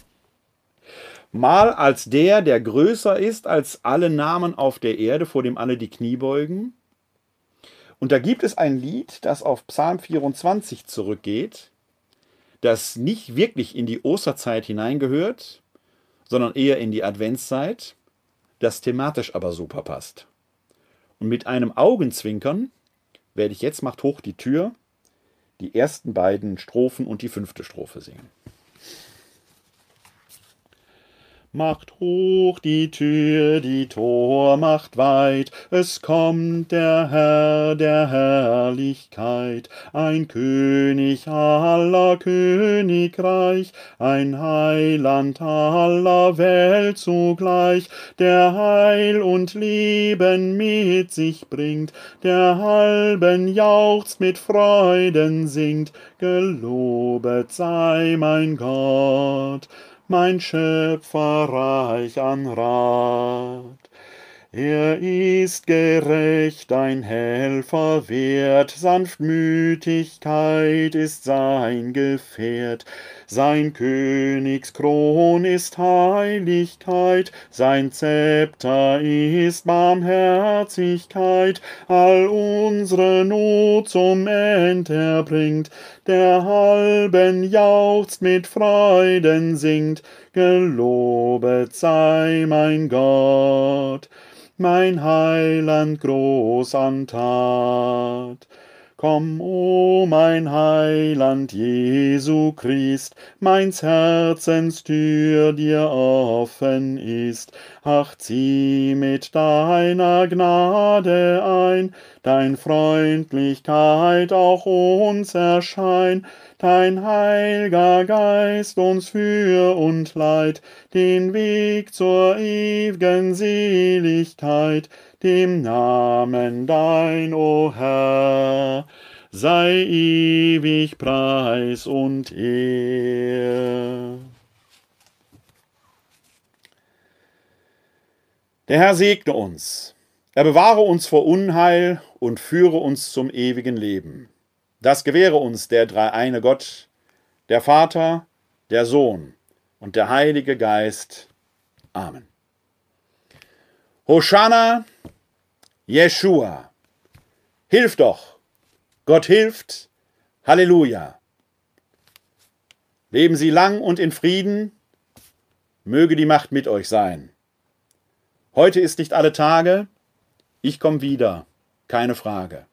mal als der, der größer ist als alle Namen auf der Erde, vor dem alle die Knie beugen. Und da gibt es ein Lied, das auf Psalm 24 zurückgeht, das nicht wirklich in die Osterzeit hineingehört, sondern eher in die Adventszeit, das thematisch aber super passt. Und mit einem Augenzwinkern werde ich jetzt macht hoch die Tür die ersten beiden Strophen und die fünfte Strophe singen. Macht hoch die Tür, die Tor macht weit, es kommt der Herr der Herrlichkeit, ein König aller Königreich, ein Heiland aller Welt zugleich, der Heil und Leben mit sich bringt, der halben jauchzt mit Freuden singt, gelobet sei mein Gott mein Schöpfer reich an Rat. Er ist gerecht, ein Helfer wert, Sanftmütigkeit ist sein Gefährt, sein Königskron ist Heiligkeit, sein Zepter ist Barmherzigkeit, all unsere Not zum End erbringt, der halben jauchzt mit Freuden singt, gelobet sei mein Gott, mein Heiland groß an Tat. Komm, o mein Heiland Jesu Christ, meins Herzens Tür dir offen ist. Ach, zieh mit deiner Gnade ein, dein Freundlichkeit auch uns erschein, dein heilger Geist uns für und leid, den Weg zur ew'gen Seligkeit, dem Namen dein, o Herr, sei ewig Preis und Ehr. Der Herr segne uns, Er bewahre uns vor Unheil und führe uns zum ewigen Leben. Das gewähre uns der dreieine Gott, der Vater, der Sohn und der Heilige Geist. Amen. Hosanna, Jeshua. Hilf doch. Gott hilft. Halleluja. Leben Sie lang und in Frieden. Möge die Macht mit euch sein. Heute ist nicht alle Tage. Ich komme wieder, keine Frage.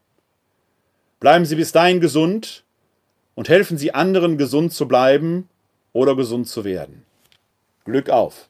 Bleiben Sie bis dahin gesund und helfen Sie anderen, gesund zu bleiben oder gesund zu werden. Glück auf!